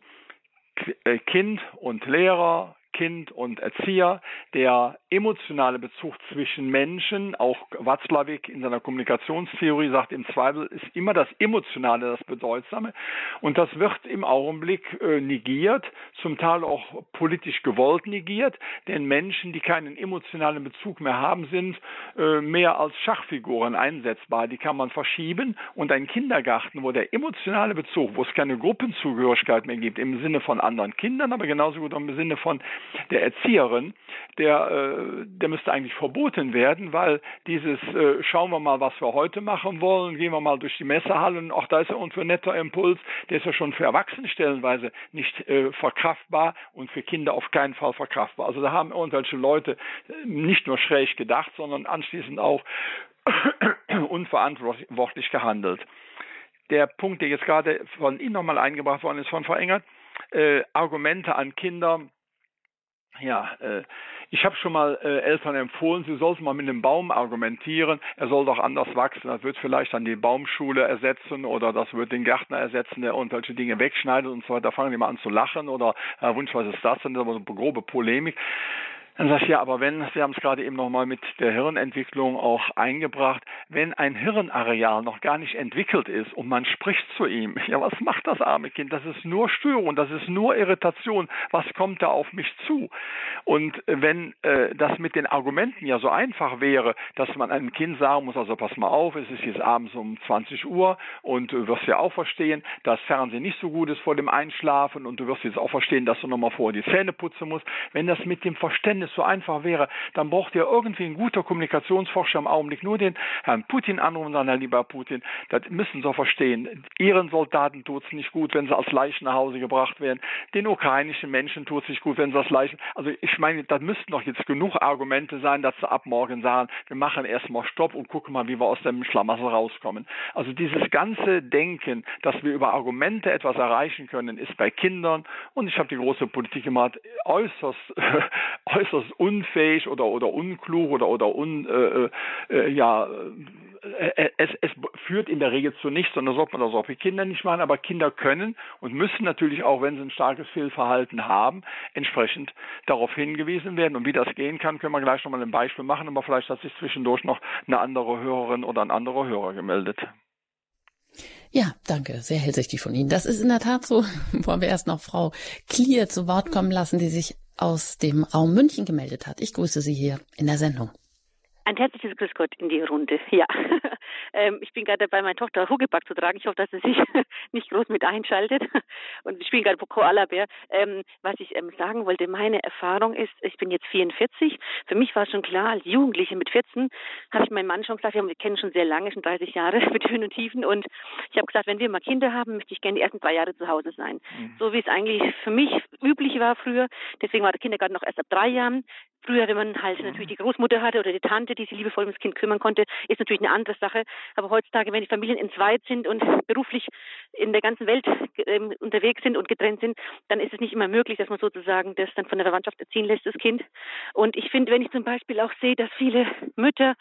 Kind und Lehrer, Kind und Erzieher, der emotionale Bezug zwischen Menschen, auch Watzlawick in seiner Kommunikationstheorie sagt, im Zweifel ist immer das Emotionale das Bedeutsame. Und das wird im Augenblick äh, negiert, zum Teil auch politisch gewollt negiert, denn Menschen, die keinen emotionalen Bezug mehr haben, sind äh, mehr als Schachfiguren einsetzbar, die kann man verschieben und ein Kindergarten, wo der emotionale Bezug, wo es keine Gruppenzugehörigkeit mehr gibt, im Sinne von anderen Kindern, aber genauso gut im Sinne von der Erzieherin, der, äh, der müsste eigentlich verboten werden, weil dieses äh, schauen wir mal, was wir heute machen wollen, gehen wir mal durch die Messehallen, auch da ist ja ein netter Impuls, der ist ja schon für Erwachsene stellenweise nicht äh, verkraftbar und für Kinder auf keinen Fall verkraftbar. Also da haben irgendwelche Leute nicht nur schräg gedacht, sondern anschließend auch (coughs) unverantwortlich gehandelt. Der Punkt, der jetzt gerade von Ihnen nochmal eingebracht worden ist, von Frau Engert, äh, Argumente an Kinder, ja, äh, ich habe schon mal äh, Eltern empfohlen, sie sollten mal mit einem Baum argumentieren. Er soll doch anders wachsen. Das wird vielleicht dann die Baumschule ersetzen oder das wird den Gärtner ersetzen, der irgendwelche Dinge wegschneidet und so weiter. Da fangen die mal an zu lachen oder Herr Wunsch, was ist das? Dann ist aber so eine grobe Polemik. Dann sage ich, ja, aber wenn, Sie haben es gerade eben nochmal mit der Hirnentwicklung auch eingebracht, wenn ein Hirnareal noch gar nicht entwickelt ist und man spricht zu ihm, ja, was macht das arme Kind? Das ist nur Störung, das ist nur Irritation. Was kommt da auf mich zu? Und wenn äh, das mit den Argumenten ja so einfach wäre, dass man einem Kind sagen muss, also pass mal auf, es ist jetzt abends um 20 Uhr und du wirst ja auch verstehen, dass Fernsehen nicht so gut ist vor dem Einschlafen und du wirst jetzt auch verstehen, dass du nochmal vorher die Zähne putzen musst. Wenn das mit dem Verständnis alles so einfach wäre, dann braucht ihr irgendwie ein guter Kommunikationsforscher im Augenblick nur den Herrn Putin anrufen und sagen, Herr lieber Putin, das müssen Sie verstehen. Ihren Soldaten tut es nicht gut, wenn sie als Leichen nach Hause gebracht werden. Den ukrainischen Menschen tut es nicht gut, wenn sie als Leichen. Also ich meine, da müssten doch jetzt genug Argumente sein, dass sie ab morgen sagen, wir machen erstmal Stopp und gucken mal, wie wir aus dem Schlamassel rauskommen. Also dieses ganze Denken, dass wir über Argumente etwas erreichen können, ist bei Kindern und ich habe die große Politik gemacht, äußerst, (laughs) äußerst unfähig oder, oder unklug oder, oder un, äh, äh, ja, äh, es, es führt in der Regel zu nichts, sondern sollte man das auch für Kinder nicht machen. Aber Kinder können und müssen natürlich auch, wenn sie ein starkes Fehlverhalten haben, entsprechend darauf hingewiesen werden. Und wie das gehen kann, können wir gleich nochmal ein Beispiel machen. Aber vielleicht hat sich zwischendurch noch eine andere Hörerin oder ein anderer Hörer gemeldet. Ja, danke. Sehr hellsichtig von Ihnen. Das ist in der Tat so. (laughs) Wollen wir erst noch Frau Klier zu Wort kommen lassen, die sich aus dem Raum München gemeldet hat. Ich grüße Sie hier in der Sendung. Ein herzliches Grüß Gott in die Runde. (laughs) Ja, ähm, ich bin gerade dabei, meine Tochter Hugeback zu tragen. Ich hoffe, dass sie sich (laughs) nicht groß mit einschaltet. (laughs) Und ich spiele gerade Koala-Bär. Ähm, was ich ähm, sagen wollte, meine Erfahrung ist, ich bin jetzt 44. Für mich war schon klar, als Jugendliche mit 14 habe ich meinem Mann schon gesagt, wir kennen schon sehr lange, schon 30 Jahre mit Höhen und Tiefen. Und ich habe gesagt, wenn wir mal Kinder haben, möchte ich gerne die ersten zwei Jahre zu Hause sein. Mhm. So wie es eigentlich für mich üblich war früher. Deswegen war der Kindergarten noch erst ab drei Jahren. Früher, wenn man halt natürlich die Großmutter hatte oder die Tante, die sich liebevoll ums Kind kümmern konnte, ist natürlich eine andere Sache. Aber heutzutage, wenn die Familien entzweit sind und beruflich in der ganzen Welt ähm, unterwegs sind und getrennt sind, dann ist es nicht immer möglich, dass man sozusagen das dann von der Verwandtschaft erziehen lässt, das Kind. Und ich finde, wenn ich zum Beispiel auch sehe, dass viele Mütter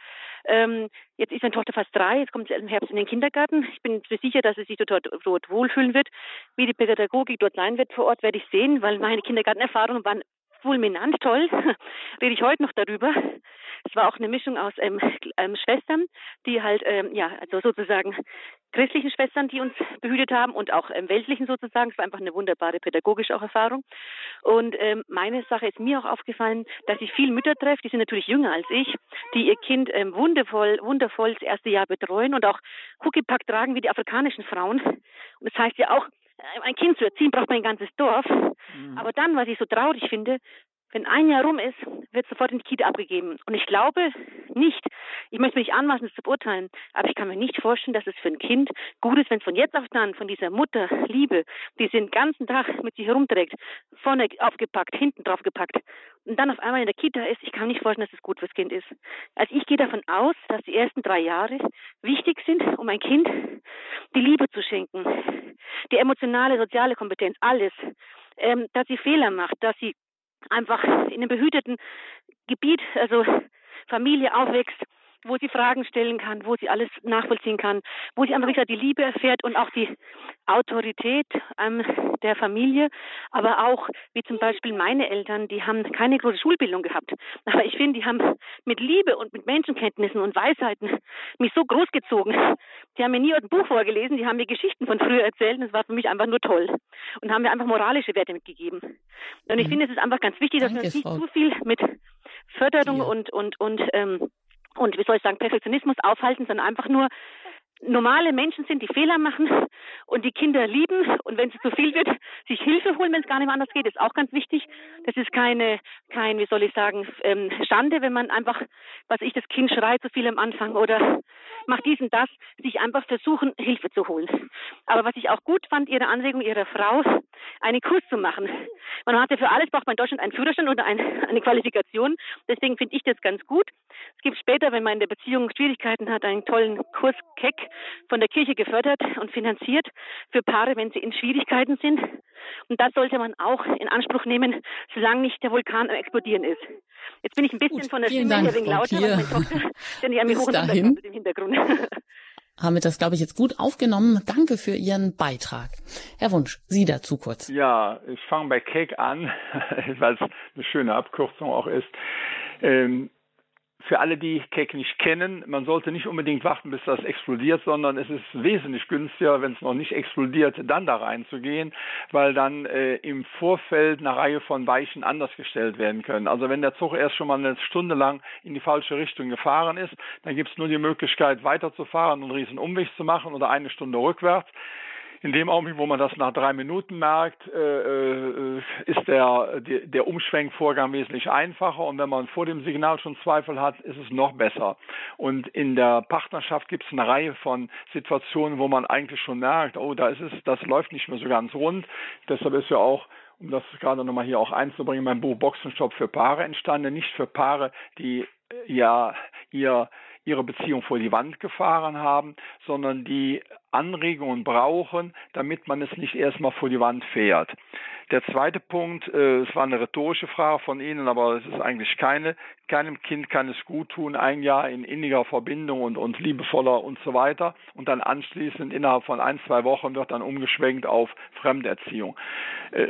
ähm, jetzt ist meine Tochter fast drei, jetzt kommt sie im Herbst in den Kindergarten. Ich bin sicher, dass sie sich dort, dort wohlfühlen wird. Wie die Pädagogik dort sein wird vor Ort, werde ich sehen, weil meine Kindergartenerfahrungen waren fulminant toll, (laughs) rede ich heute noch darüber. Es war auch eine Mischung aus ähm, ähm, Schwestern, die halt, ähm, ja, also sozusagen christlichen Schwestern, die uns behütet haben und auch ähm, weltlichen sozusagen. Es war einfach eine wunderbare pädagogische auch Erfahrung. Und ähm, meine Sache ist mir auch aufgefallen, dass ich viele Mütter treffe, die sind natürlich jünger als ich, die ihr Kind ähm, wundervoll, wundervoll das erste Jahr betreuen und auch Huckepack tragen wie die afrikanischen Frauen. Und das heißt ja auch, äh, ein Kind zu erziehen, braucht man ein ganzes Dorf. Mhm. Aber dann, was ich so traurig finde, wenn ein Jahr rum ist, wird sofort in die Kita abgegeben. Und ich glaube nicht, ich möchte mich anmaßen, das zu beurteilen, aber ich kann mir nicht vorstellen, dass es für ein Kind gut ist, wenn es von jetzt auf dann von dieser Mutter Liebe, die sie den ganzen Tag mit sich herumträgt, vorne aufgepackt, hinten drauf gepackt und dann auf einmal in der Kita ist, ich kann mir nicht vorstellen, dass es gut fürs Kind ist. Also ich gehe davon aus, dass die ersten drei Jahre wichtig sind, um ein Kind die Liebe zu schenken, die emotionale, soziale Kompetenz, alles, ähm, dass sie Fehler macht, dass sie einfach in einem behüteten Gebiet, also Familie aufwächst, wo sie Fragen stellen kann, wo sie alles nachvollziehen kann, wo sie einfach wieder die Liebe erfährt und auch die Autorität ähm, der Familie, aber auch wie zum Beispiel meine Eltern, die haben keine große Schulbildung gehabt, aber ich finde, die haben mit Liebe und mit Menschenkenntnissen und Weisheiten mich so großgezogen. Die haben mir nie ein Buch vorgelesen, die haben mir Geschichten von früher erzählt und das war für mich einfach nur toll und haben mir einfach moralische Werte mitgegeben. Und ich mhm. finde, es ist einfach ganz wichtig, dass Danke, wir uns nicht Frau. zu viel mit Förderung ja. und und und ähm, und wie soll ich sagen, Perfektionismus aufhalten, sondern einfach nur normale Menschen sind, die Fehler machen und die Kinder lieben und wenn es zu viel wird, sich Hilfe holen, wenn es gar nicht anders geht, ist auch ganz wichtig. Das ist keine, kein, wie soll ich sagen, ähm, Schande, wenn man einfach, was ich, das Kind schreit zu viel am Anfang oder macht dies und das, sich einfach versuchen, Hilfe zu holen. Aber was ich auch gut fand, Ihre Anregung Ihrer Frau, einen Kurs zu machen. Man hat ja für alles, braucht man in Deutschland einen Führerstand oder ein, eine Qualifikation. Deswegen finde ich das ganz gut. Es gibt später, wenn man in der Beziehung Schwierigkeiten hat, einen tollen Kurs Keck von der Kirche gefördert und finanziert für Paare, wenn sie in Schwierigkeiten sind. Und das sollte man auch in Anspruch nehmen, solange nicht der Vulkan Explodieren ist. Jetzt bin ich ein bisschen Gut, von der Stimme Dank, her wegen lauter, weil meine Tochter ständig an mir hoch und im Hintergrund. (laughs) haben wir das, glaube ich, jetzt gut aufgenommen. Danke für Ihren Beitrag. Herr Wunsch, Sie dazu kurz. Ja, ich fange bei Cake an, (laughs) weil es eine schöne Abkürzung auch ist. Ähm, für alle, die Cake nicht kennen, man sollte nicht unbedingt warten, bis das explodiert, sondern es ist wesentlich günstiger, wenn es noch nicht explodiert, dann da reinzugehen, weil dann äh, im Vorfeld eine Reihe von Weichen anders gestellt werden können. Also wenn der Zug erst schon mal eine Stunde lang in die falsche Richtung gefahren ist, dann gibt es nur die Möglichkeit weiterzufahren und einen riesen Umweg zu machen oder eine Stunde rückwärts. In dem Augenblick, wo man das nach drei Minuten merkt, äh, äh, ist der, der, der Umschwenkvorgang wesentlich einfacher und wenn man vor dem Signal schon Zweifel hat, ist es noch besser. Und in der Partnerschaft gibt es eine Reihe von Situationen, wo man eigentlich schon merkt, oh, da ist es, das läuft nicht mehr so ganz rund. Deshalb ist ja auch um das gerade nochmal hier auch einzubringen, mein Buch Boxenstopp für Paare entstanden, nicht für Paare, die ja ihr ihre Beziehung vor die Wand gefahren haben, sondern die Anregungen brauchen, damit man es nicht erstmal vor die Wand fährt. Der zweite Punkt, äh, es war eine rhetorische Frage von Ihnen, aber es ist eigentlich keine. Keinem Kind kann es gut tun, ein Jahr in inniger Verbindung und, und liebevoller und so weiter. Und dann anschließend innerhalb von ein, zwei Wochen wird dann umgeschwenkt auf Fremderziehung. Äh,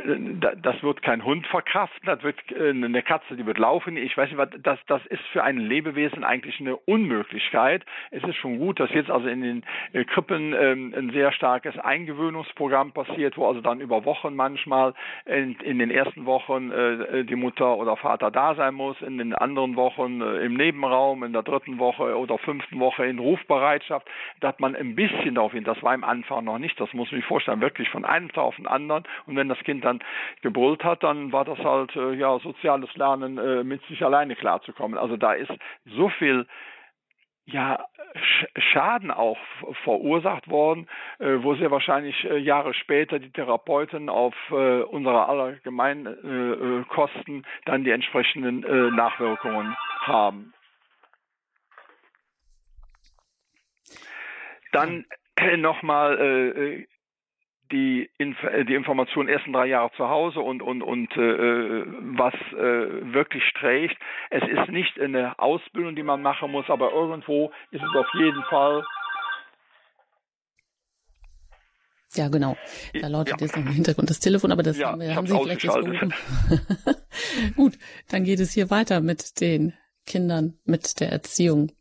das wird kein Hund verkraften, das wird äh, eine Katze, die wird laufen. Ich weiß nicht, das, das ist für ein Lebewesen eigentlich eine Unmöglichkeit. Es ist schon gut, dass jetzt also in den äh, Krippen ähm, ein sehr starkes Eingewöhnungsprogramm passiert, wo also dann über Wochen manchmal in, in den ersten Wochen äh, die Mutter oder Vater da sein muss, in den anderen Wochen äh, im Nebenraum, in der dritten Woche oder fünften Woche in Rufbereitschaft, dass man ein bisschen darauf hin, das war im Anfang noch nicht, das muss man sich vorstellen, wirklich von einem Tag auf den anderen und wenn das Kind dann gebrüllt hat, dann war das halt äh, ja soziales Lernen äh, mit sich alleine klarzukommen. Also da ist so viel ja Schaden auch verursacht worden, äh, wo sehr wahrscheinlich äh, Jahre später die Therapeuten auf äh, unsere allgemeinen Kosten dann die entsprechenden Nachwirkungen haben. Dann nochmal die, Inf äh, die Information ersten drei Jahre zu Hause und, und, und äh, was äh, wirklich trägt. Es ist nicht eine Ausbildung, die man machen muss, aber irgendwo ist es auf jeden Fall ja, genau. Da läutet ja. jetzt noch im Hintergrund das Telefon, aber das ja, haben, wir, haben Sie vielleicht jetzt behoben. (laughs) Gut, dann geht es hier weiter mit den Kindern, mit der Erziehung.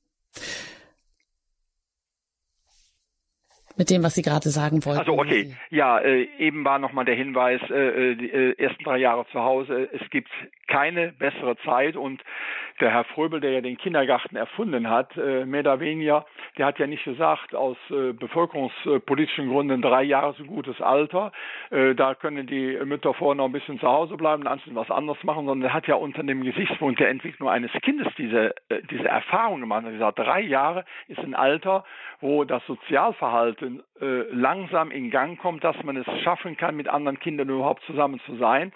Mit dem, was Sie gerade sagen wollten. Also okay, ja, äh, eben war nochmal der Hinweis, äh, äh, die äh, ersten drei Jahre zu Hause, es gibt keine bessere Zeit. Und der Herr Fröbel, der ja den Kindergarten erfunden hat, äh, mehr oder weniger, der hat ja nicht gesagt, aus äh, bevölkerungspolitischen Gründen drei Jahre so gutes Alter, äh, da können die Mütter vorher noch ein bisschen zu Hause bleiben, anschließend was anderes machen, sondern er hat ja unter dem Gesichtspunkt der Entwicklung eines Kindes diese, diese Erfahrung gemacht. Er hat gesagt, drei Jahre ist ein Alter, wo das Sozialverhalten langsam in Gang kommt, dass man es schaffen kann, mit anderen Kindern überhaupt zusammen zu sein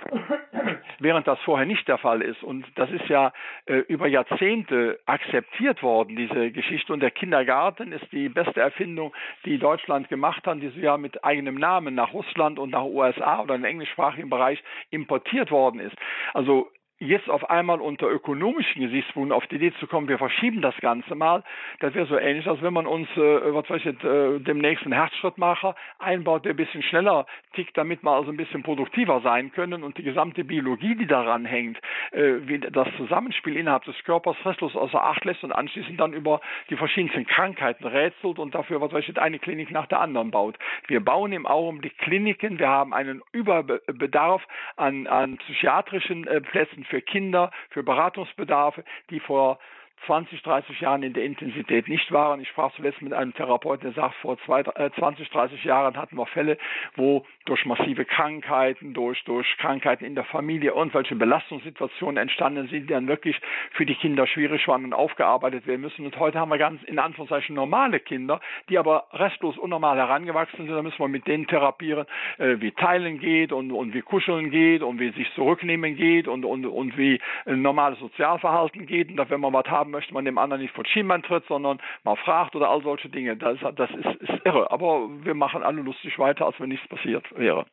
(coughs) während das vorher nicht der Fall ist. Und das ist ja äh, über Jahrzehnte akzeptiert worden, diese Geschichte. Und der Kindergarten ist die beste Erfindung, die Deutschland gemacht hat, die so ja mit eigenem Namen nach Russland und nach USA oder im englischsprachigen Bereich importiert worden ist. Also jetzt auf einmal unter ökonomischen Gesichtspunkten auf die Idee zu kommen, wir verschieben das Ganze mal, das wäre so ähnlich, als wenn man uns, äh, was weiß ich, äh, dem nächsten Herzschrittmacher einbaut, der ein bisschen schneller tickt, damit wir also ein bisschen produktiver sein können und die gesamte Biologie, die daran hängt, äh, wie das Zusammenspiel innerhalb des Körpers restlos außer Acht lässt und anschließend dann über die verschiedensten Krankheiten rätselt und dafür, was weiß ich, eine Klinik nach der anderen baut. Wir bauen im Augenblick Kliniken, wir haben einen Überbedarf an, an psychiatrischen äh, Plätzen für Kinder, für Beratungsbedarfe, die vor 20, 30 Jahren in der Intensität nicht waren. Ich sprach zuletzt mit einem Therapeuten, der sagt, vor zwei, äh, 20, 30 Jahren hatten wir Fälle, wo durch massive Krankheiten, durch, durch Krankheiten in der Familie irgendwelche Belastungssituationen entstanden sind, die dann wirklich für die Kinder schwierig waren und aufgearbeitet werden müssen. Und heute haben wir ganz in Anführungszeichen normale Kinder, die aber restlos unnormal herangewachsen sind. Da müssen wir mit denen therapieren, äh, wie Teilen geht und, und wie Kuscheln geht und wie sich zurücknehmen geht und, und, und wie ein normales Sozialverhalten geht. Und wenn wir was haben, möchte man dem anderen nicht vor Schienbein tritt, sondern mal fragt oder all solche Dinge. Das, das ist, ist irre. Aber wir machen alle lustig weiter, als wenn nichts passiert wäre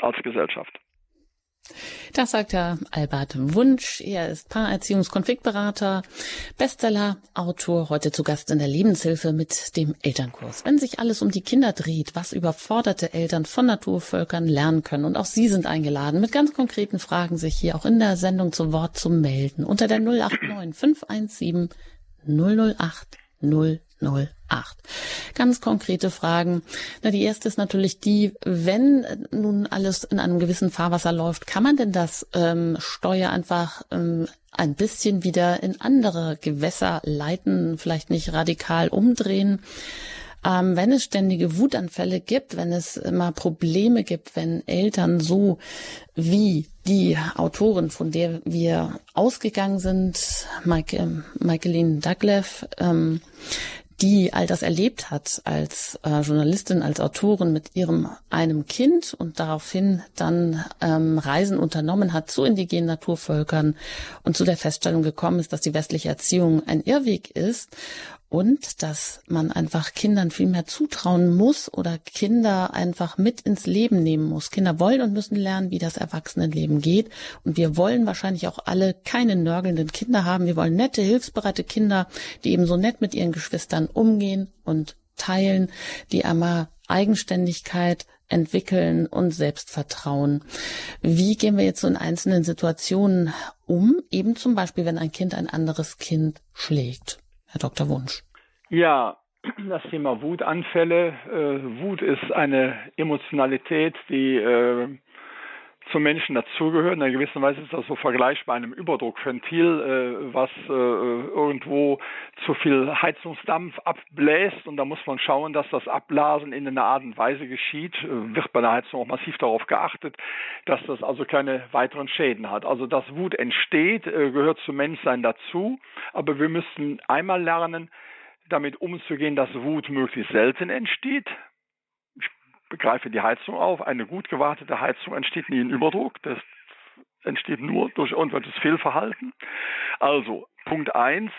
als Gesellschaft. Das sagt Herr Albert Wunsch. Er ist Paarerziehungskonfliktberater, Bestseller, Autor, heute zu Gast in der Lebenshilfe mit dem Elternkurs. Wenn sich alles um die Kinder dreht, was überforderte Eltern von Naturvölkern lernen können. Und auch Sie sind eingeladen, mit ganz konkreten Fragen sich hier auch in der Sendung zu Wort zu melden. Unter der 089 517 008 008. Ganz konkrete Fragen. Na, die erste ist natürlich die, wenn nun alles in einem gewissen Fahrwasser läuft, kann man denn das ähm, Steuer einfach ähm, ein bisschen wieder in andere Gewässer leiten, vielleicht nicht radikal umdrehen? Ähm, wenn es ständige Wutanfälle gibt, wenn es immer Probleme gibt, wenn Eltern so wie die Autorin, von der wir ausgegangen sind, Mike, Michaeline Douglas, ähm, die all das erlebt hat als äh, Journalistin, als Autorin mit ihrem einem Kind und daraufhin dann ähm, Reisen unternommen hat zu indigenen Naturvölkern und zu der Feststellung gekommen ist, dass die westliche Erziehung ein Irrweg ist und dass man einfach Kindern viel mehr zutrauen muss oder Kinder einfach mit ins Leben nehmen muss. Kinder wollen und müssen lernen, wie das Erwachsenenleben geht. Und wir wollen wahrscheinlich auch alle keine nörgelnden Kinder haben. Wir wollen nette, hilfsbereite Kinder, die eben so nett mit ihren Geschwistern umgehen und teilen, die einmal Eigenständigkeit entwickeln und Selbstvertrauen. Wie gehen wir jetzt so in einzelnen Situationen um? Eben zum Beispiel, wenn ein Kind ein anderes Kind schlägt. Herr Dr. Wunsch? Ja, das Thema Wutanfälle. Äh, Wut ist eine Emotionalität, die äh, zum Menschen dazugehört. In einer gewissen Weise ist das so vergleichbar einem Überdruckventil, äh, was äh, irgendwo zu viel Heizungsdampf abbläst. Und da muss man schauen, dass das Abblasen in einer Art und Weise geschieht. Äh, wird bei der Heizung auch massiv darauf geachtet, dass das also keine weiteren Schäden hat. Also dass Wut entsteht, äh, gehört zum Menschsein dazu. Aber wir müssen einmal lernen, damit umzugehen, dass Wut möglichst selten entsteht begreife die Heizung auf. Eine gut gewartete Heizung entsteht nie in Überdruck. Das entsteht nur durch irgendwelches Fehlverhalten. Also, Punkt eins,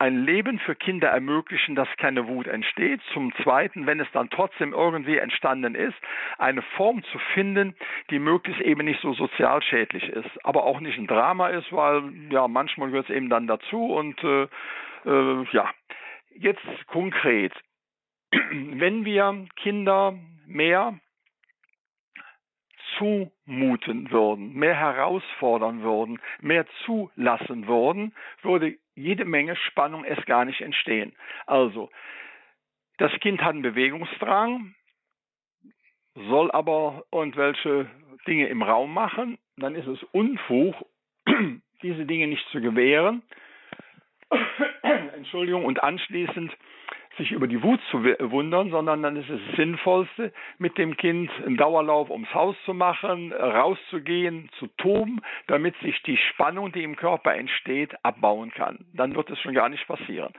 ein Leben für Kinder ermöglichen, dass keine Wut entsteht. Zum Zweiten, wenn es dann trotzdem irgendwie entstanden ist, eine Form zu finden, die möglichst eben nicht so sozial schädlich ist, aber auch nicht ein Drama ist, weil ja manchmal gehört es eben dann dazu und äh, äh, ja. Jetzt konkret, wenn wir Kinder mehr zumuten würden, mehr herausfordern würden, mehr zulassen würden, würde jede Menge Spannung erst gar nicht entstehen. Also, das Kind hat einen Bewegungsdrang, soll aber irgendwelche Dinge im Raum machen, dann ist es Unfug, (clears throat) diese Dinge nicht zu gewähren. (clears throat) Entschuldigung, und anschließend sich über die Wut zu wundern, sondern dann ist es Sinnvollste, mit dem Kind einen Dauerlauf ums Haus zu machen, rauszugehen, zu toben, damit sich die Spannung, die im Körper entsteht, abbauen kann. Dann wird es schon gar nicht passieren.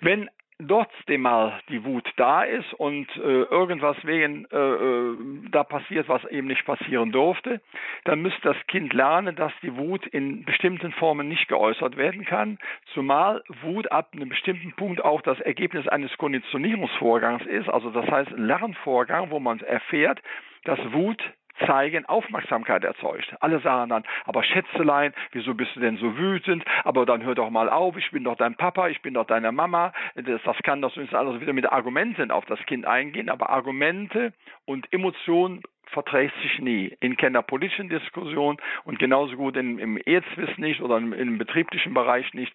Wenn trotzdem mal die Wut da ist und äh, irgendwas wegen äh, äh, da passiert, was eben nicht passieren durfte, dann müsste das Kind lernen, dass die Wut in bestimmten Formen nicht geäußert werden kann, zumal Wut ab einem bestimmten Punkt auch das Ergebnis eines Konditionierungsvorgangs ist, also das heißt Lernvorgang, wo man erfährt, dass Wut zeigen, Aufmerksamkeit erzeugt. Alle sagen dann, aber Schätzelein, wieso bist du denn so wütend? Aber dann hör doch mal auf, ich bin doch dein Papa, ich bin doch deine Mama. Das, das kann das uns alles wieder mit Argumenten auf das Kind eingehen, aber Argumente und Emotionen verträgt sich nie. In keiner politischen Diskussion und genauso gut in, im Erzwiss nicht oder im, im betrieblichen Bereich nicht.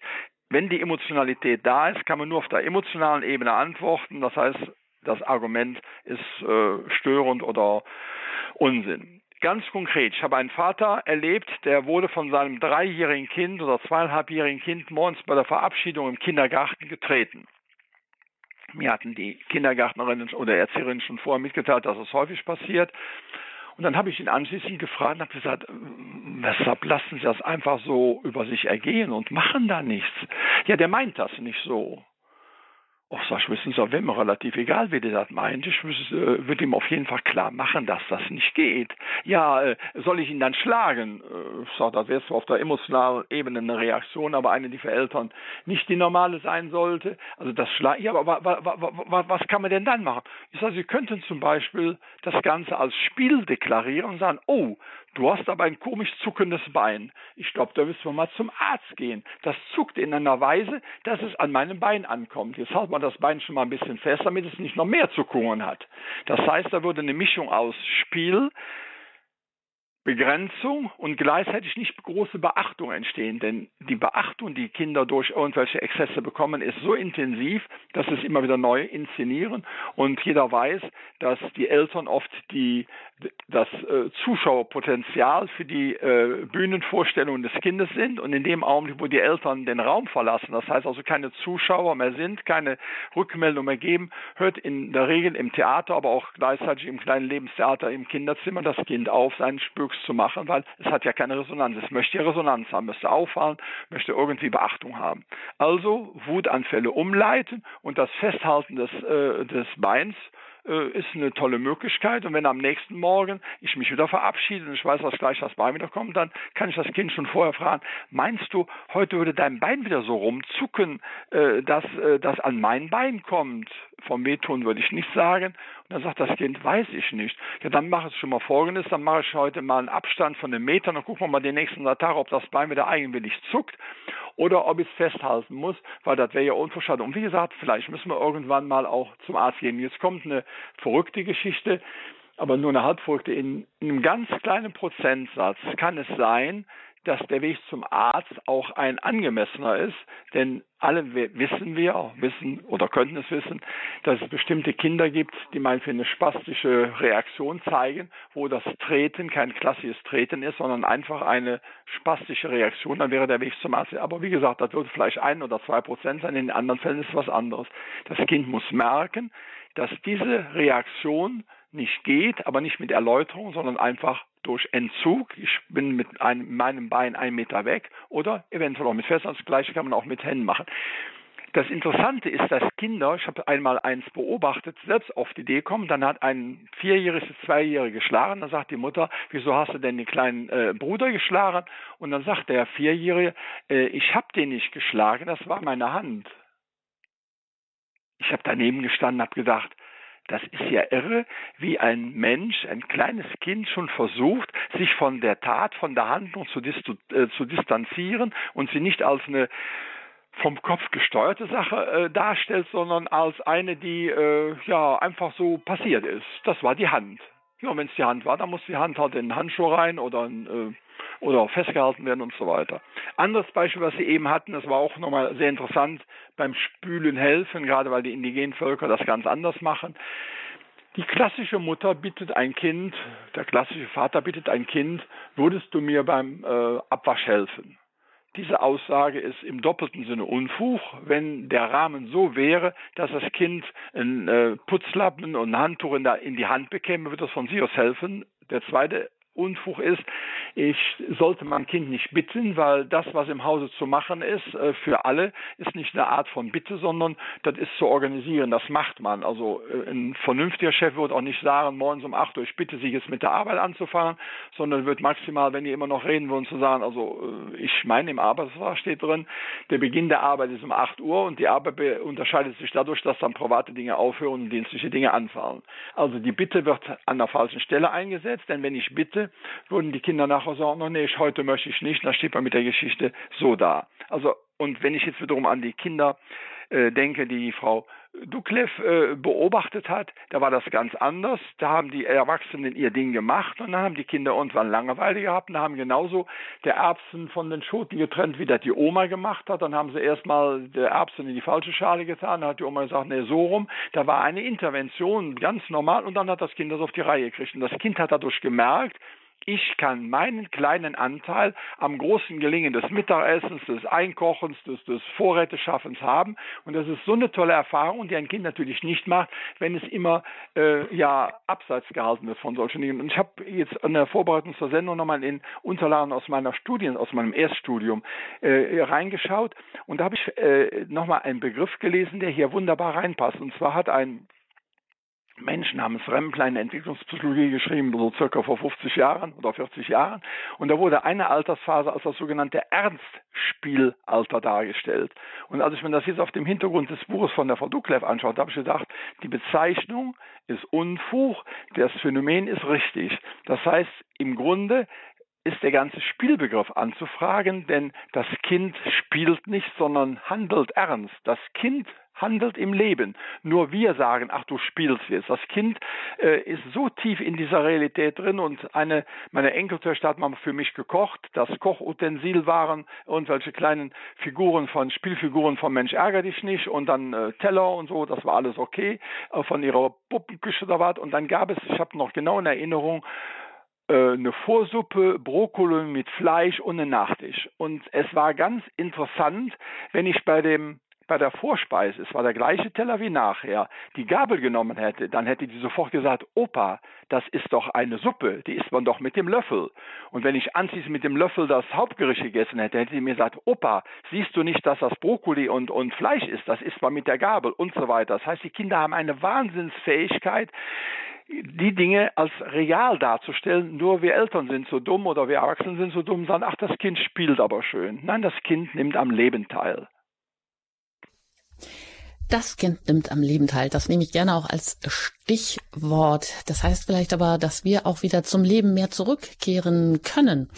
Wenn die Emotionalität da ist, kann man nur auf der emotionalen Ebene antworten. Das heißt, das Argument ist äh, störend oder Unsinn. Ganz konkret, ich habe einen Vater erlebt, der wurde von seinem dreijährigen Kind oder zweieinhalbjährigen Kind morgens bei der Verabschiedung im Kindergarten getreten. Mir hatten die Kindergärtnerinnen oder Erzieherinnen schon vorher mitgeteilt, dass es häufig passiert. Und dann habe ich ihn anschließend gefragt und habe gesagt, weshalb lassen Sie das einfach so über sich ergehen und machen da nichts? Ja, der meint das nicht so. Och, sag ich, wissen Sie, wäre mir relativ egal, wie der das meint. Ich äh, würde ihm auf jeden Fall klar machen, dass das nicht geht. Ja, äh, soll ich ihn dann schlagen? Äh, ich sag, das wäre zwar auf der emotionalen Ebene eine Reaktion, aber eine, die für Eltern nicht die normale sein sollte. Also das Schlagen, ja, aber wa, wa, wa, was kann man denn dann machen? Ich sage, Sie könnten zum Beispiel das Ganze als Spiel deklarieren und sagen, oh, du hast aber ein komisch zuckendes Bein. Ich glaube, da müssen wir mal zum Arzt gehen. Das zuckt in einer Weise, dass es an meinem Bein ankommt. Jetzt hält man das Bein schon mal ein bisschen fest, damit es nicht noch mehr Zuckungen hat. Das heißt, da würde eine Mischung aus Spiel, Begrenzung und gleichzeitig nicht große Beachtung entstehen. Denn die Beachtung, die Kinder durch irgendwelche Exzesse bekommen, ist so intensiv, dass sie es immer wieder neu inszenieren. Und jeder weiß, dass die Eltern oft die, das äh, Zuschauerpotenzial für die äh, Bühnenvorstellungen des Kindes sind. Und in dem Augenblick, wo die Eltern den Raum verlassen, das heißt also keine Zuschauer mehr sind, keine Rückmeldung mehr geben, hört in der Regel im Theater, aber auch gleichzeitig im kleinen Lebenstheater im Kinderzimmer das Kind auf, seinen Spüks zu machen, weil es hat ja keine Resonanz. Es möchte ja Resonanz haben, möchte auffallen, möchte irgendwie Beachtung haben. Also Wutanfälle umleiten und das Festhalten des, äh, des Beins äh, ist eine tolle Möglichkeit. Und wenn am nächsten Morgen ich mich wieder verabschiede und ich weiß, dass gleich das Bein wieder kommt, dann kann ich das Kind schon vorher fragen, meinst du, heute würde dein Bein wieder so rumzucken, äh, dass äh, das an mein Bein kommt? Vom Wehtun würde ich nicht sagen. Und dann sagt das Kind, weiß ich nicht. Ja, dann mache ich schon mal Folgendes, dann mache ich heute mal einen Abstand von einem Meter, dann gucken wir mal den nächsten Tag, ob das Bein wieder eigenwillig zuckt oder ob ich es festhalten muss, weil das wäre ja unverschämt. Und wie gesagt, vielleicht müssen wir irgendwann mal auch zum Arzt gehen. Jetzt kommt eine verrückte Geschichte, aber nur eine halbverrückte. In einem ganz kleinen Prozentsatz kann es sein, dass der Weg zum Arzt auch ein angemessener ist, denn alle wissen wir, wissen oder könnten es wissen, dass es bestimmte Kinder gibt, die mal für eine spastische Reaktion zeigen, wo das Treten kein klassisches Treten ist, sondern einfach eine spastische Reaktion, dann wäre der Weg zum Arzt. Aber wie gesagt, das würde vielleicht ein oder zwei Prozent sein, in den anderen Fällen ist es was anderes. Das Kind muss merken, dass diese Reaktion nicht geht, aber nicht mit Erläuterung, sondern einfach durch Entzug. Ich bin mit einem, meinem Bein einen Meter weg oder eventuell auch mit Festern. Das gleiche kann man auch mit Händen machen. Das Interessante ist, dass Kinder, ich habe einmal eins beobachtet, selbst auf die Idee kommen, dann hat ein vierjähriges, zweijähriges geschlagen, dann sagt die Mutter, wieso hast du denn den kleinen äh, Bruder geschlagen? Und dann sagt der Vierjährige, äh, ich habe den nicht geschlagen, das war meine Hand. Ich habe daneben gestanden, habe gedacht, das ist ja irre, wie ein Mensch, ein kleines Kind schon versucht, sich von der Tat, von der Handlung zu, äh, zu distanzieren und sie nicht als eine vom Kopf gesteuerte Sache äh, darstellt, sondern als eine, die äh, ja einfach so passiert ist. Das war die Hand. Ja, wenn es die Hand war, dann muss die Hand halt in den Handschuh rein oder in, äh, oder auch festgehalten werden und so weiter. Anderes Beispiel, was Sie eben hatten, das war auch nochmal sehr interessant, beim Spülen helfen, gerade weil die indigenen Völker das ganz anders machen. Die klassische Mutter bittet ein Kind, der klassische Vater bittet ein Kind, würdest du mir beim äh, Abwasch helfen? Diese Aussage ist im doppelten Sinne Unfug, wenn der Rahmen so wäre, dass das Kind ein äh, Putzlappen und ein Handtuch in, der, in die Hand bekäme, wird das von sich aus helfen. Der zweite Unfug ist, ich sollte mein Kind nicht bitten, weil das, was im Hause zu machen ist, äh, für alle, ist nicht eine Art von Bitte, sondern das ist zu organisieren, das macht man. Also äh, ein vernünftiger Chef wird auch nicht sagen, morgens um 8 Uhr, ich bitte Sie jetzt mit der Arbeit anzufangen, sondern wird maximal, wenn die immer noch reden würden, zu sagen, also äh, ich meine, im Arbeitsvertrag steht drin, der Beginn der Arbeit ist um 8 Uhr und die Arbeit unterscheidet sich dadurch, dass dann private Dinge aufhören und dienstliche Dinge anfallen. Also die Bitte wird an der falschen Stelle eingesetzt, denn wenn ich bitte, würden die Kinder nachher sagen, oh nee, heute möchte ich nicht, dann steht man mit der Geschichte so da. Also, und wenn ich jetzt wiederum an die Kinder äh, denke, die Frau Duklev äh, beobachtet hat, da war das ganz anders. Da haben die Erwachsenen ihr Ding gemacht und dann haben die Kinder irgendwann Langeweile gehabt und haben genauso der Erbsen von den Schoten getrennt, wie das die Oma gemacht hat. Dann haben sie erstmal der Erbsen in die falsche Schale getan. Dann hat die Oma gesagt, nee, so rum. Da war eine Intervention, ganz normal und dann hat das Kind das auf die Reihe gekriegt. Und das Kind hat dadurch gemerkt, ich kann meinen kleinen Anteil am großen Gelingen des Mittagessens, des Einkochens, des, des Vorräteschaffens haben. Und das ist so eine tolle Erfahrung, die ein Kind natürlich nicht macht, wenn es immer äh, ja abseits gehalten wird von solchen Dingen. Und ich habe jetzt an der Vorbereitung zur Sendung nochmal in Unterlagen aus meiner Studien, aus meinem Erststudium äh, reingeschaut. Und da habe ich äh, nochmal einen Begriff gelesen, der hier wunderbar reinpasst. Und zwar hat ein Mensch namens Rempler in Entwicklungspsychologie geschrieben, so circa vor 50 Jahren oder 40 Jahren. Und da wurde eine Altersphase als das sogenannte Ernstspielalter dargestellt. Und als ich mir das jetzt auf dem Hintergrund des Buches von der Frau Duklev anschaue, habe ich gedacht, die Bezeichnung ist Unfug, das Phänomen ist richtig. Das heißt, im Grunde ist der ganze Spielbegriff anzufragen, denn das Kind spielt nicht, sondern handelt ernst. Das Kind handelt im Leben. Nur wir sagen, ach du spielst jetzt. Das Kind äh, ist so tief in dieser Realität drin und eine meine Enkeltöchter hat mal für mich gekocht. Das Kochutensil waren irgendwelche kleinen Figuren von Spielfiguren von Mensch ärger dich nicht und dann äh, Teller und so. Das war alles okay äh, von ihrer Puppenküche oder was. Und dann gab es, ich habe noch genau in Erinnerung, äh, eine Vorsuppe, Brokkoli mit Fleisch und einen Nachtisch. Und es war ganz interessant, wenn ich bei dem bei der Vorspeise, es war der gleiche Teller wie nachher, die Gabel genommen hätte, dann hätte die sofort gesagt, Opa, das ist doch eine Suppe, die isst man doch mit dem Löffel. Und wenn ich anschließend mit dem Löffel das Hauptgericht gegessen hätte, hätte sie mir gesagt, Opa, siehst du nicht, dass das Brokkoli und, und Fleisch ist, das isst man mit der Gabel und so weiter. Das heißt, die Kinder haben eine Wahnsinnsfähigkeit, die Dinge als real darzustellen, nur wir Eltern sind so dumm oder wir Erwachsenen sind so dumm, sagen, ach, das Kind spielt aber schön. Nein, das Kind nimmt am Leben teil. Das Kind nimmt am Leben teil. Das nehme ich gerne auch als Stichwort. Das heißt vielleicht aber, dass wir auch wieder zum Leben mehr zurückkehren können.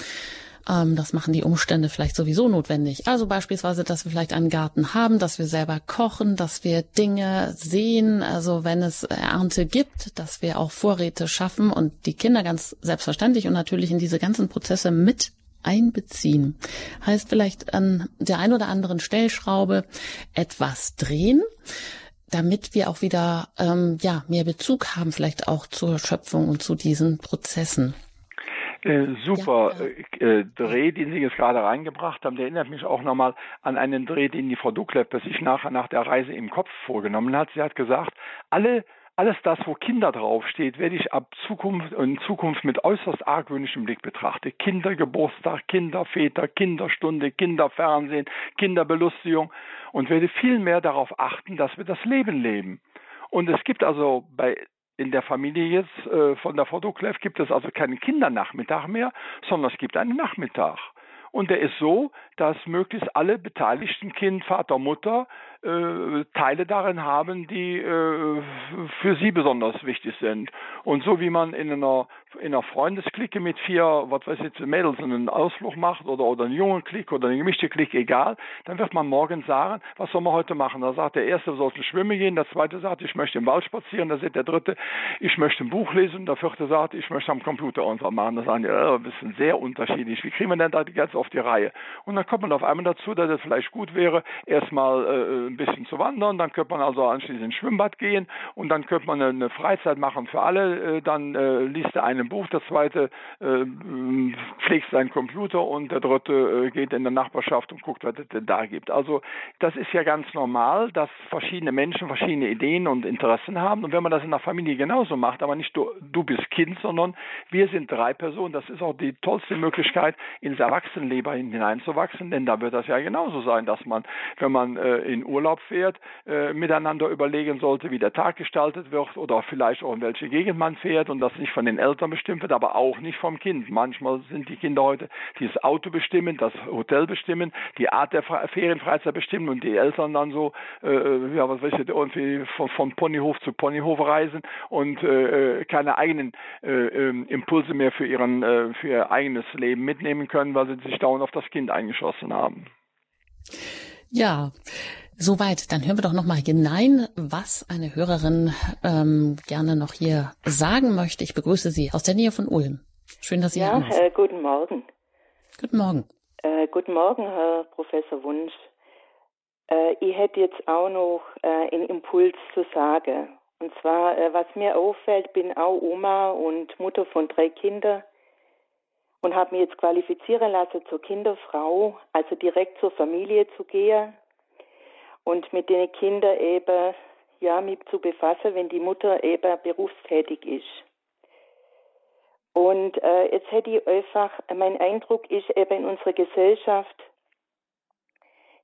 Ähm, das machen die Umstände vielleicht sowieso notwendig. Also beispielsweise, dass wir vielleicht einen Garten haben, dass wir selber kochen, dass wir Dinge sehen, also wenn es Ernte gibt, dass wir auch Vorräte schaffen und die Kinder ganz selbstverständlich und natürlich in diese ganzen Prozesse mit einbeziehen. Heißt vielleicht an der ein oder anderen Stellschraube etwas drehen, damit wir auch wieder ähm, ja mehr Bezug haben, vielleicht auch zur Schöpfung und zu diesen Prozessen. Äh, super ja, ja. Äh, Dreh, den Sie jetzt gerade reingebracht haben, der erinnert mich auch nochmal an einen Dreh, den die Frau Ducklepp sich nachher nach der Reise im Kopf vorgenommen hat. Sie hat gesagt, alle alles das, wo Kinder draufsteht, werde ich ab Zukunft, in Zukunft mit äußerst argwöhnischem Blick betrachten. Kindergeburtstag, Kinderväter, Kinderstunde, Kinderfernsehen, Kinderbelustigung und werde viel mehr darauf achten, dass wir das Leben leben. Und es gibt also bei in der Familie jetzt äh, von der Duckleff gibt es also keinen Kindernachmittag mehr, sondern es gibt einen Nachmittag. Und der ist so, dass möglichst alle beteiligten Kind, Vater, Mutter äh, Teile darin haben, die äh, für sie besonders wichtig sind. Und so wie man in einer in einer Freundesklicke mit vier, was weiß ich, Mädels einen Ausflug macht oder, oder einen jungen Klick oder eine gemischte Klick, egal, dann wird man morgen sagen, was soll man heute machen? Da sagt der Erste, soll zum Schwimmen gehen, der Zweite sagt, ich möchte im Wald spazieren, da sagt der Dritte, ich möchte ein Buch lesen, der Vierte sagt, ich möchte am Computer irgendwas machen. Da sagen die, ja, das ist sehr unterschiedlich. Wie kriegen wir denn da die ganz auf die Reihe? Und dann kommt man auf einmal dazu, dass es vielleicht gut wäre, erstmal äh, ein bisschen zu wandern, dann könnte man also anschließend ins Schwimmbad gehen und dann könnte man eine, Freizeit machen für alle. Äh, dann äh, liest er ein Buch, der zweite äh, pflegt seinen Computer und der dritte äh, geht in der Nachbarschaft und guckt, was es denn da gibt. Also das ist ja ganz normal, dass verschiedene Menschen verschiedene Ideen und Interessen haben und wenn man das in der Familie genauso macht, aber nicht du, du bist Kind, sondern wir sind drei Personen, das ist auch die tollste Möglichkeit, ins Erwachsenenleben hineinzuwachsen, denn da wird das ja genauso sein, dass man, wenn man äh, in Urlaub fährt, äh, miteinander überlegen sollte, wie der Tag gestaltet wird oder vielleicht auch in welche Gegend man fährt und das nicht von den Eltern bestimmt wird, aber auch nicht vom Kind. Manchmal sind die Kinder heute, die das Auto bestimmen, das Hotel bestimmen, die Art der Ferienfreizeit bestimmen und die Eltern dann so, äh, ja, was weiß ich, irgendwie von, von Ponyhof zu Ponyhof reisen und äh, keine eigenen äh, ähm, Impulse mehr für ihren, äh, für ihr eigenes Leben mitnehmen können, weil sie sich dauernd auf das Kind eingeschossen haben. Ja, Soweit, dann hören wir doch nochmal hinein, was eine Hörerin ähm, gerne noch hier sagen möchte. Ich begrüße Sie aus der Nähe von Ulm. Schön, dass Sie ja, hier sind. Äh, guten Morgen. Guten Morgen. Äh, guten Morgen, Herr Professor Wunsch. Äh, ich hätte jetzt auch noch äh, einen Impuls zu sagen. Und zwar, äh, was mir auffällt, bin auch Oma und Mutter von drei Kindern und habe mich jetzt qualifizieren lassen zur Kinderfrau, also direkt zur Familie zu gehen und mit den Kindern eben ja mich zu befassen, wenn die Mutter eben berufstätig ist. Und äh, jetzt hätte ich einfach, mein Eindruck ist eben in unserer Gesellschaft,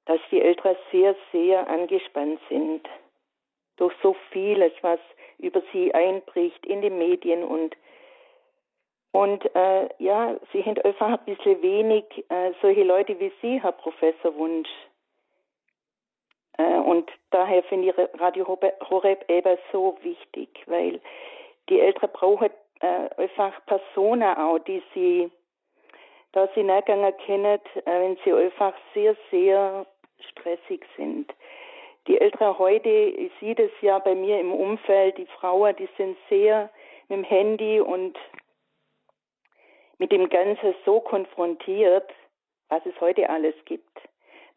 dass die Eltern sehr, sehr angespannt sind durch so vieles, was über sie einbricht in den Medien und und äh, ja, sie haben einfach ein bisschen wenig äh, solche Leute wie Sie, Herr Professor Wunsch, und daher finde ich Radio Horeb eben so wichtig, weil die Eltern brauchen äh, einfach Personen auch, die sie, da sie nachgegangen kennen, äh, wenn sie einfach sehr, sehr stressig sind, die Ältere heute, ich sehe das ja bei mir im Umfeld, die Frauen, die sind sehr mit dem Handy und mit dem Ganzen so konfrontiert, was es heute alles gibt.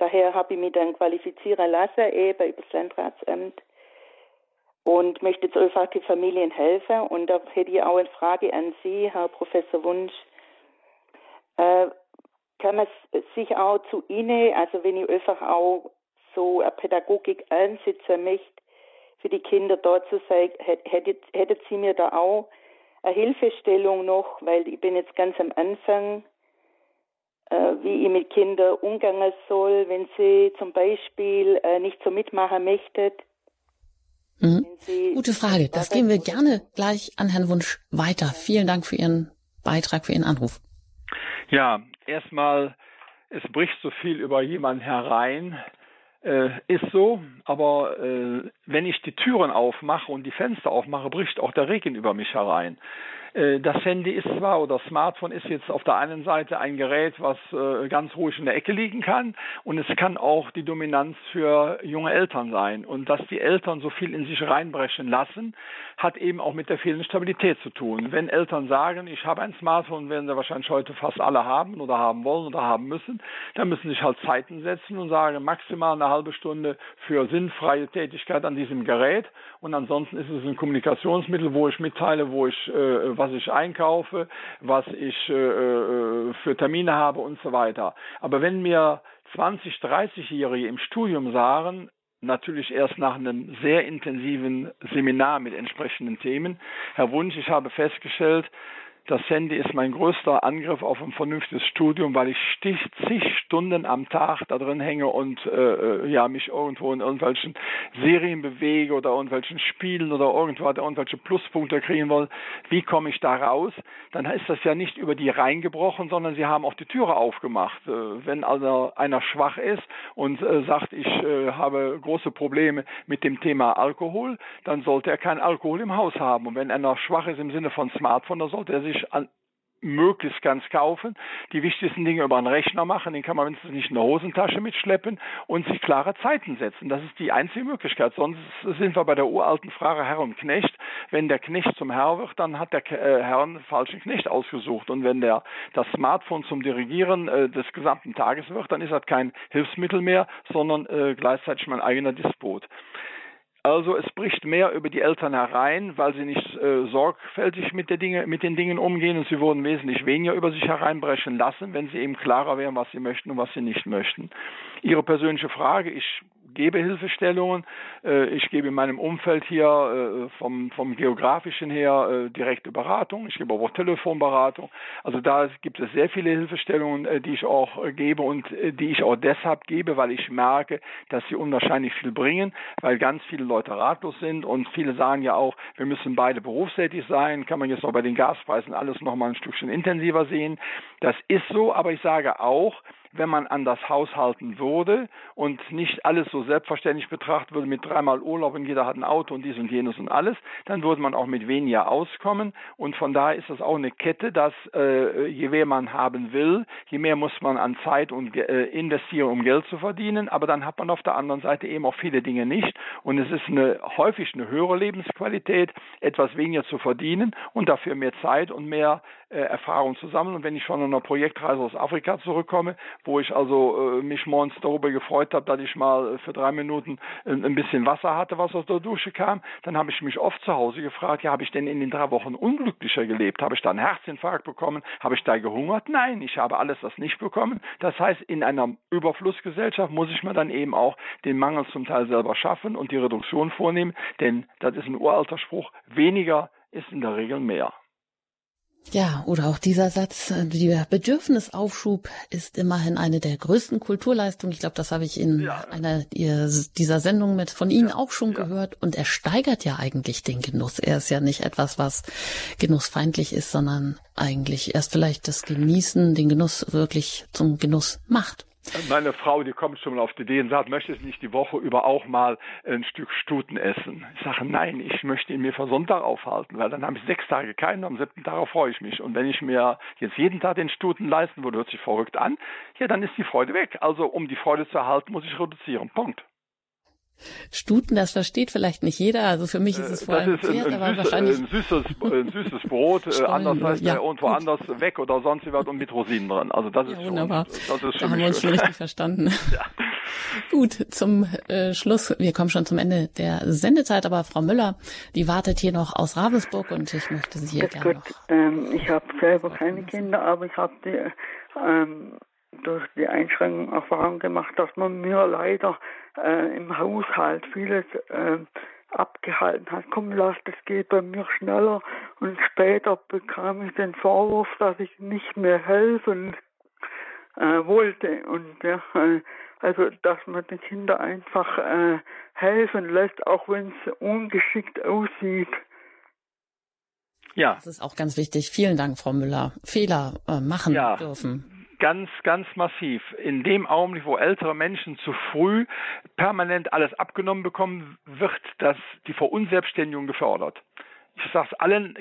Daher habe ich mich dann qualifizieren lassen, eben über das Landratsamt und möchte jetzt einfach die Familien helfen. Und da hätte ich auch eine Frage an Sie, Herr Professor Wunsch. Äh, kann man sich auch zu Ihnen, also wenn ich einfach auch so eine Pädagogik einsetzen möchte, für die Kinder dort zu sein, hättet, hättet Sie mir da auch eine Hilfestellung noch, weil ich bin jetzt ganz am Anfang, wie ich mit Kindern umgehen soll, wenn sie zum Beispiel äh, nicht so mitmachen möchten. Mhm. Gute Frage. Das gehen wir gerne gleich an Herrn Wunsch weiter. Vielen Dank für Ihren Beitrag, für Ihren Anruf. Ja, erstmal, es bricht so viel über jemanden herein. Äh, ist so, aber äh, wenn ich die Türen aufmache und die Fenster aufmache, bricht auch der Regen über mich herein. Äh, das Handy ist zwar oder Smartphone ist jetzt auf der einen Seite ein Gerät, was äh, ganz ruhig in der Ecke liegen kann und es kann auch die Dominanz für junge Eltern sein. Und dass die Eltern so viel in sich reinbrechen lassen, hat eben auch mit der fehlenden Stabilität zu tun. Wenn Eltern sagen, ich habe ein Smartphone, werden sie wahrscheinlich heute fast alle haben oder haben wollen oder haben müssen, dann müssen sie sich halt Zeiten setzen und sagen, maximal eine halbe Stunde für sinnfreie Tätigkeit an diesem Gerät und ansonsten ist es ein Kommunikationsmittel, wo ich mitteile, wo ich äh, was ich einkaufe, was ich äh, äh für Termine habe und so weiter. Aber wenn mir 20, 30-Jährige im Studium sagen, natürlich erst nach einem sehr intensiven Seminar mit entsprechenden Themen. Herr Wunsch, ich habe festgestellt, das Handy ist mein größter Angriff auf ein vernünftiges Studium, weil ich stich, zig Stunden am Tag da drin hänge und äh, ja mich irgendwo in irgendwelchen Serien bewege oder irgendwelchen Spielen oder irgendwo irgendwelche Pluspunkte kriegen will. Wie komme ich da raus? Dann ist das ja nicht über die reingebrochen, sondern sie haben auch die Türe aufgemacht. Äh, wenn also einer schwach ist und äh, sagt, ich äh, habe große Probleme mit dem Thema Alkohol, dann sollte er keinen Alkohol im Haus haben. Und wenn einer schwach ist im Sinne von Smartphone, dann sollte er sich sich an möglichst ganz kaufen, die wichtigsten Dinge über einen Rechner machen, den kann man wenigstens nicht in der Hosentasche mitschleppen und sich klare Zeiten setzen. Das ist die einzige Möglichkeit. Sonst sind wir bei der uralten Frage Herr und Knecht. Wenn der Knecht zum Herr wird, dann hat der äh, Herr einen falschen Knecht ausgesucht. Und wenn der das Smartphone zum Dirigieren äh, des gesamten Tages wird, dann ist das kein Hilfsmittel mehr, sondern äh, gleichzeitig mein eigener Despot. Also es bricht mehr über die Eltern herein, weil sie nicht äh, sorgfältig mit, Dinge, mit, den Dingen umgehen und sie wurden wesentlich weniger über sich hereinbrechen lassen, wenn sie eben klarer wären, was sie möchten und was sie nicht möchten. Ihre persönliche Frage, ich gebe Hilfestellungen. Äh, ich gebe in meinem Umfeld hier äh, vom, vom geografischen her äh, direkte Beratung. Ich gebe auch Telefonberatung. Also da gibt es sehr viele Hilfestellungen, die ich auch gebe und die ich auch deshalb gebe, weil ich merke, dass sie unwahrscheinlich viel bringen, weil ganz viele Leute ratlos sind und viele sagen ja auch, wir müssen beide berufstätig sein. Kann man jetzt noch bei den Gaspreisen alles noch mal ein Stückchen intensiver sehen. Das ist so, aber ich sage auch, wenn man anders haushalten würde und nicht alles so selbstverständlich betrachtet würde mit dreimal Urlaub und jeder hat ein Auto und dies und jenes und alles, dann würde man auch mit weniger auskommen. Und von daher ist das auch eine Kette, dass äh, je mehr man haben will, je mehr muss man an Zeit und äh, investieren, um Geld zu verdienen. Aber dann hat man auf der anderen Seite eben auch viele Dinge nicht. Und es ist eine, häufig eine höhere Lebensqualität, etwas weniger zu verdienen und dafür mehr Zeit und mehr äh, Erfahrung zu sammeln. Und wenn ich von einer Projektreise aus Afrika zurückkomme, wo ich also äh, mich morgens darüber gefreut habe, dass ich mal äh, für drei Minuten äh, ein bisschen Wasser hatte, was aus der Dusche kam, dann habe ich mich oft zu Hause gefragt, ja, habe ich denn in den drei Wochen unglücklicher gelebt? Habe ich da einen Herzinfarkt bekommen? Habe ich da gehungert? Nein, ich habe alles das nicht bekommen. Das heißt, in einer Überflussgesellschaft muss ich mir dann eben auch den Mangel zum Teil selber schaffen und die Reduktion vornehmen, denn das ist ein uralter Spruch, weniger ist in der Regel mehr. Ja, oder auch dieser Satz, äh, der Bedürfnisaufschub ist immerhin eine der größten Kulturleistungen. Ich glaube, das habe ich in ja. einer dieser Sendungen mit von Ihnen ja, auch schon ja. gehört. Und er steigert ja eigentlich den Genuss. Er ist ja nicht etwas, was genussfeindlich ist, sondern eigentlich erst vielleicht das Genießen, den Genuss wirklich zum Genuss macht. Meine Frau, die kommt schon mal auf die Idee und sagt, möchtest du nicht die Woche über auch mal ein Stück Stuten essen? Ich sage, nein, ich möchte ihn mir für Sonntag aufhalten, weil dann habe ich sechs Tage keinen, am siebten Tag freue ich mich. Und wenn ich mir jetzt jeden Tag den Stuten leisten würde, hört sich verrückt an, ja, dann ist die Freude weg. Also um die Freude zu erhalten, muss ich reduzieren. Punkt. Stuten, das versteht vielleicht nicht jeder. Also für mich ist es vor allem das ist ein, Pferd, ein, süßes, ein, süßes, ein süßes Brot. Äh, anders heißt ja, irgendwo gut. anders weg oder sonst was und mit Rosinen dran. Also das ja, ist wunderbar. Schon, das ist da haben wir uns schon richtig verstanden. (laughs) Ja. Gut, zum äh, Schluss. Wir kommen schon zum Ende der Sendezeit, aber Frau Müller, die wartet hier noch aus Ravensburg und ich möchte Sie hier gerne noch. Ähm, ich habe selber keine Kinder, aber ich habe die ähm, durch die Einschränkung Erfahrung gemacht, dass man mir leider äh, im Haushalt vieles äh, abgehalten hat. Komm, lass, das geht bei mir schneller. Und später bekam ich den Vorwurf, dass ich nicht mehr helfen äh, wollte. Und ja, äh, also, dass man den Kindern einfach äh, helfen lässt, auch wenn es ungeschickt aussieht. Ja. Das ist auch ganz wichtig. Vielen Dank, Frau Müller. Fehler äh, machen ja. dürfen ganz, ganz massiv. In dem Augenblick, wo ältere Menschen zu früh permanent alles abgenommen bekommen, wird das die Verunselbstständigung gefördert. Ich sage es allen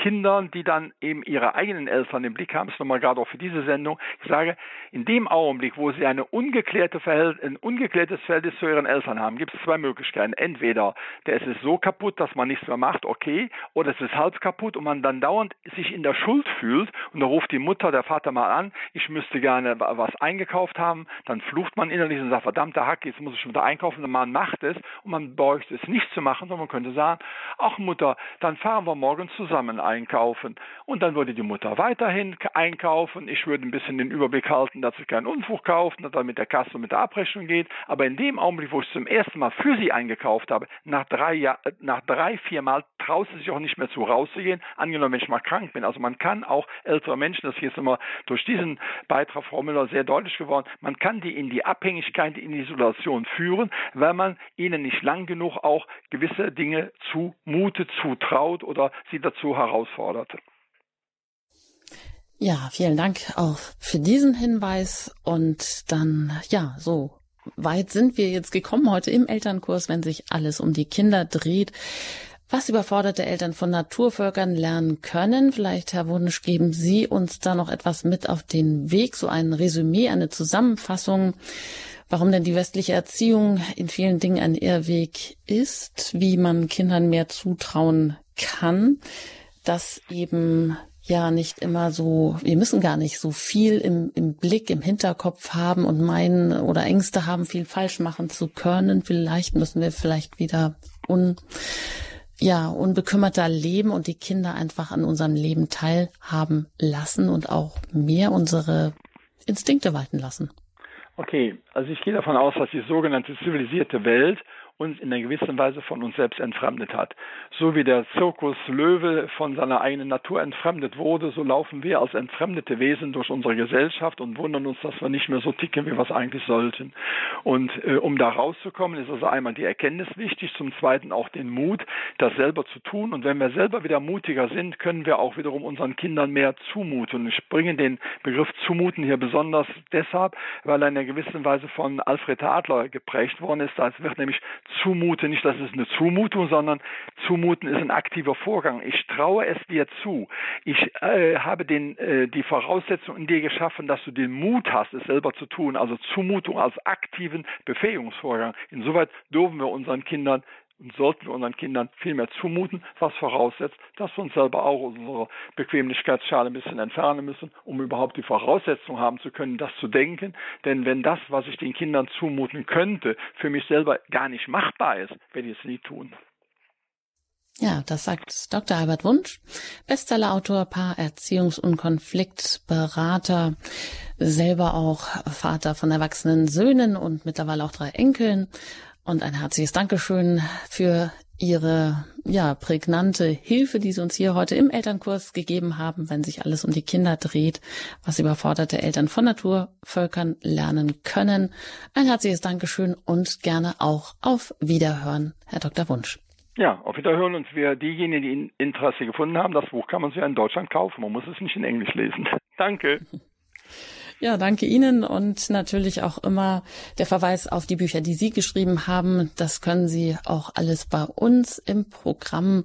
Kindern, die dann eben ihre eigenen Eltern im Blick haben, das ist nochmal gerade auch für diese Sendung, ich sage, in dem Augenblick, wo sie eine ungeklärte ein ungeklärtes Verhältnis zu ihren Eltern haben, gibt es zwei Möglichkeiten. Entweder der ist es so kaputt, dass man nichts mehr macht, okay, oder es ist halb kaputt und man dann dauernd sich in der Schuld fühlt und da ruft die Mutter, der Vater mal an, ich müsste gerne was eingekauft haben, dann flucht man innerlich und sagt, verdammter Hack, jetzt muss ich schon wieder einkaufen und man macht es und man bräuchte es nicht zu machen, sondern man könnte sagen, ach Mutter, dann fahren wir morgen zusammen einkaufen. Und dann würde die Mutter weiterhin einkaufen. Ich würde ein bisschen den Überblick halten, dass sie keinen Unfug kauft, dass er mit der Kasse und mit der Abrechnung geht. Aber in dem Augenblick, wo ich zum ersten Mal für sie eingekauft habe, nach drei, Jahr, nach drei vier Mal traut sie sich auch nicht mehr zu rauszugehen. Angenommen, wenn ich mal krank bin. Also man kann auch ältere Menschen, das hier ist immer durch diesen Beitrag Frau Müller sehr deutlich geworden, man kann die in die Abhängigkeit, in die Isolation führen, weil man ihnen nicht lang genug auch gewisse Dinge zumutet, zutraut oder sie dazu heraus herausforderte. Ja, vielen Dank auch für diesen Hinweis. Und dann, ja, so weit sind wir jetzt gekommen heute im Elternkurs, wenn sich alles um die Kinder dreht. Was überforderte Eltern von Naturvölkern lernen können? Vielleicht, Herr Wunsch, geben Sie uns da noch etwas mit auf den Weg, so ein Resümee, eine Zusammenfassung, warum denn die westliche Erziehung in vielen Dingen ein Irrweg ist, wie man Kindern mehr zutrauen kann dass eben ja nicht immer so, wir müssen gar nicht so viel im, im Blick, im Hinterkopf haben und meinen oder Ängste haben, viel falsch machen zu können. Vielleicht müssen wir vielleicht wieder un, ja, unbekümmerter leben und die Kinder einfach an unserem Leben teilhaben lassen und auch mehr unsere Instinkte walten lassen. Okay, also ich gehe davon aus, dass die sogenannte zivilisierte Welt uns in einer gewissen Weise von uns selbst entfremdet hat. So wie der Zirkus Löwe von seiner eigenen Natur entfremdet wurde, so laufen wir als entfremdete Wesen durch unsere Gesellschaft und wundern uns, dass wir nicht mehr so ticken, wie wir es eigentlich sollten. Und äh, um da rauszukommen, ist also einmal die Erkenntnis wichtig, zum Zweiten auch den Mut, das selber zu tun. Und wenn wir selber wieder mutiger sind, können wir auch wiederum unseren Kindern mehr zumuten. Ich bringe den Begriff zumuten hier besonders deshalb, weil er in einer gewissen Weise von Alfred Adler geprägt worden ist. Da wird nämlich zumute, nicht, dass es eine Zumutung, sondern zumuten ist ein aktiver Vorgang. Ich traue es dir zu. Ich äh, habe den, äh, die Voraussetzung in dir geschaffen, dass du den Mut hast, es selber zu tun. Also Zumutung als aktiven Befähigungsvorgang. Insoweit dürfen wir unseren Kindern und sollten wir unseren Kindern viel mehr zumuten, was voraussetzt, dass wir uns selber auch unsere Bequemlichkeitsschale ein bisschen entfernen müssen, um überhaupt die Voraussetzung haben zu können, das zu denken. Denn wenn das, was ich den Kindern zumuten könnte, für mich selber gar nicht machbar ist, werde ich es nie tun. Ja, das sagt Dr. Albert Wunsch, Bestsellerautor, Paar, Erziehungs- und Konfliktberater, selber auch Vater von erwachsenen Söhnen und mittlerweile auch drei Enkeln und ein herzliches Dankeschön für Ihre ja prägnante Hilfe, die Sie uns hier heute im Elternkurs gegeben haben, wenn sich alles um die Kinder dreht, was überforderte Eltern von Naturvölkern lernen können. Ein herzliches Dankeschön und gerne auch auf Wiederhören, Herr Dr. Wunsch. Ja, auf Wiederhören und für diejenigen, die Interesse gefunden haben, das Buch kann man sich in Deutschland kaufen. Man muss es nicht in Englisch lesen. (laughs) Danke. Ja, danke Ihnen und natürlich auch immer der Verweis auf die Bücher, die Sie geschrieben haben. Das können Sie auch alles bei uns im Programm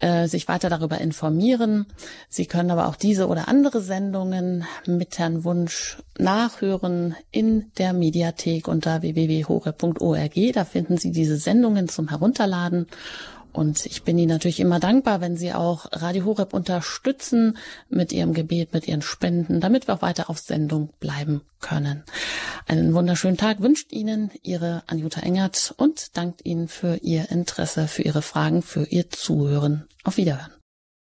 äh, sich weiter darüber informieren. Sie können aber auch diese oder andere Sendungen mit Herrn Wunsch nachhören in der Mediathek unter www.hore.org. Da finden Sie diese Sendungen zum Herunterladen. Und ich bin Ihnen natürlich immer dankbar, wenn Sie auch Radio Horeb unterstützen mit Ihrem Gebet, mit Ihren Spenden, damit wir auch weiter auf Sendung bleiben können. Einen wunderschönen Tag wünscht Ihnen Ihre Anjuta Engert und dankt Ihnen für Ihr Interesse, für Ihre Fragen, für Ihr Zuhören. Auf Wiederhören.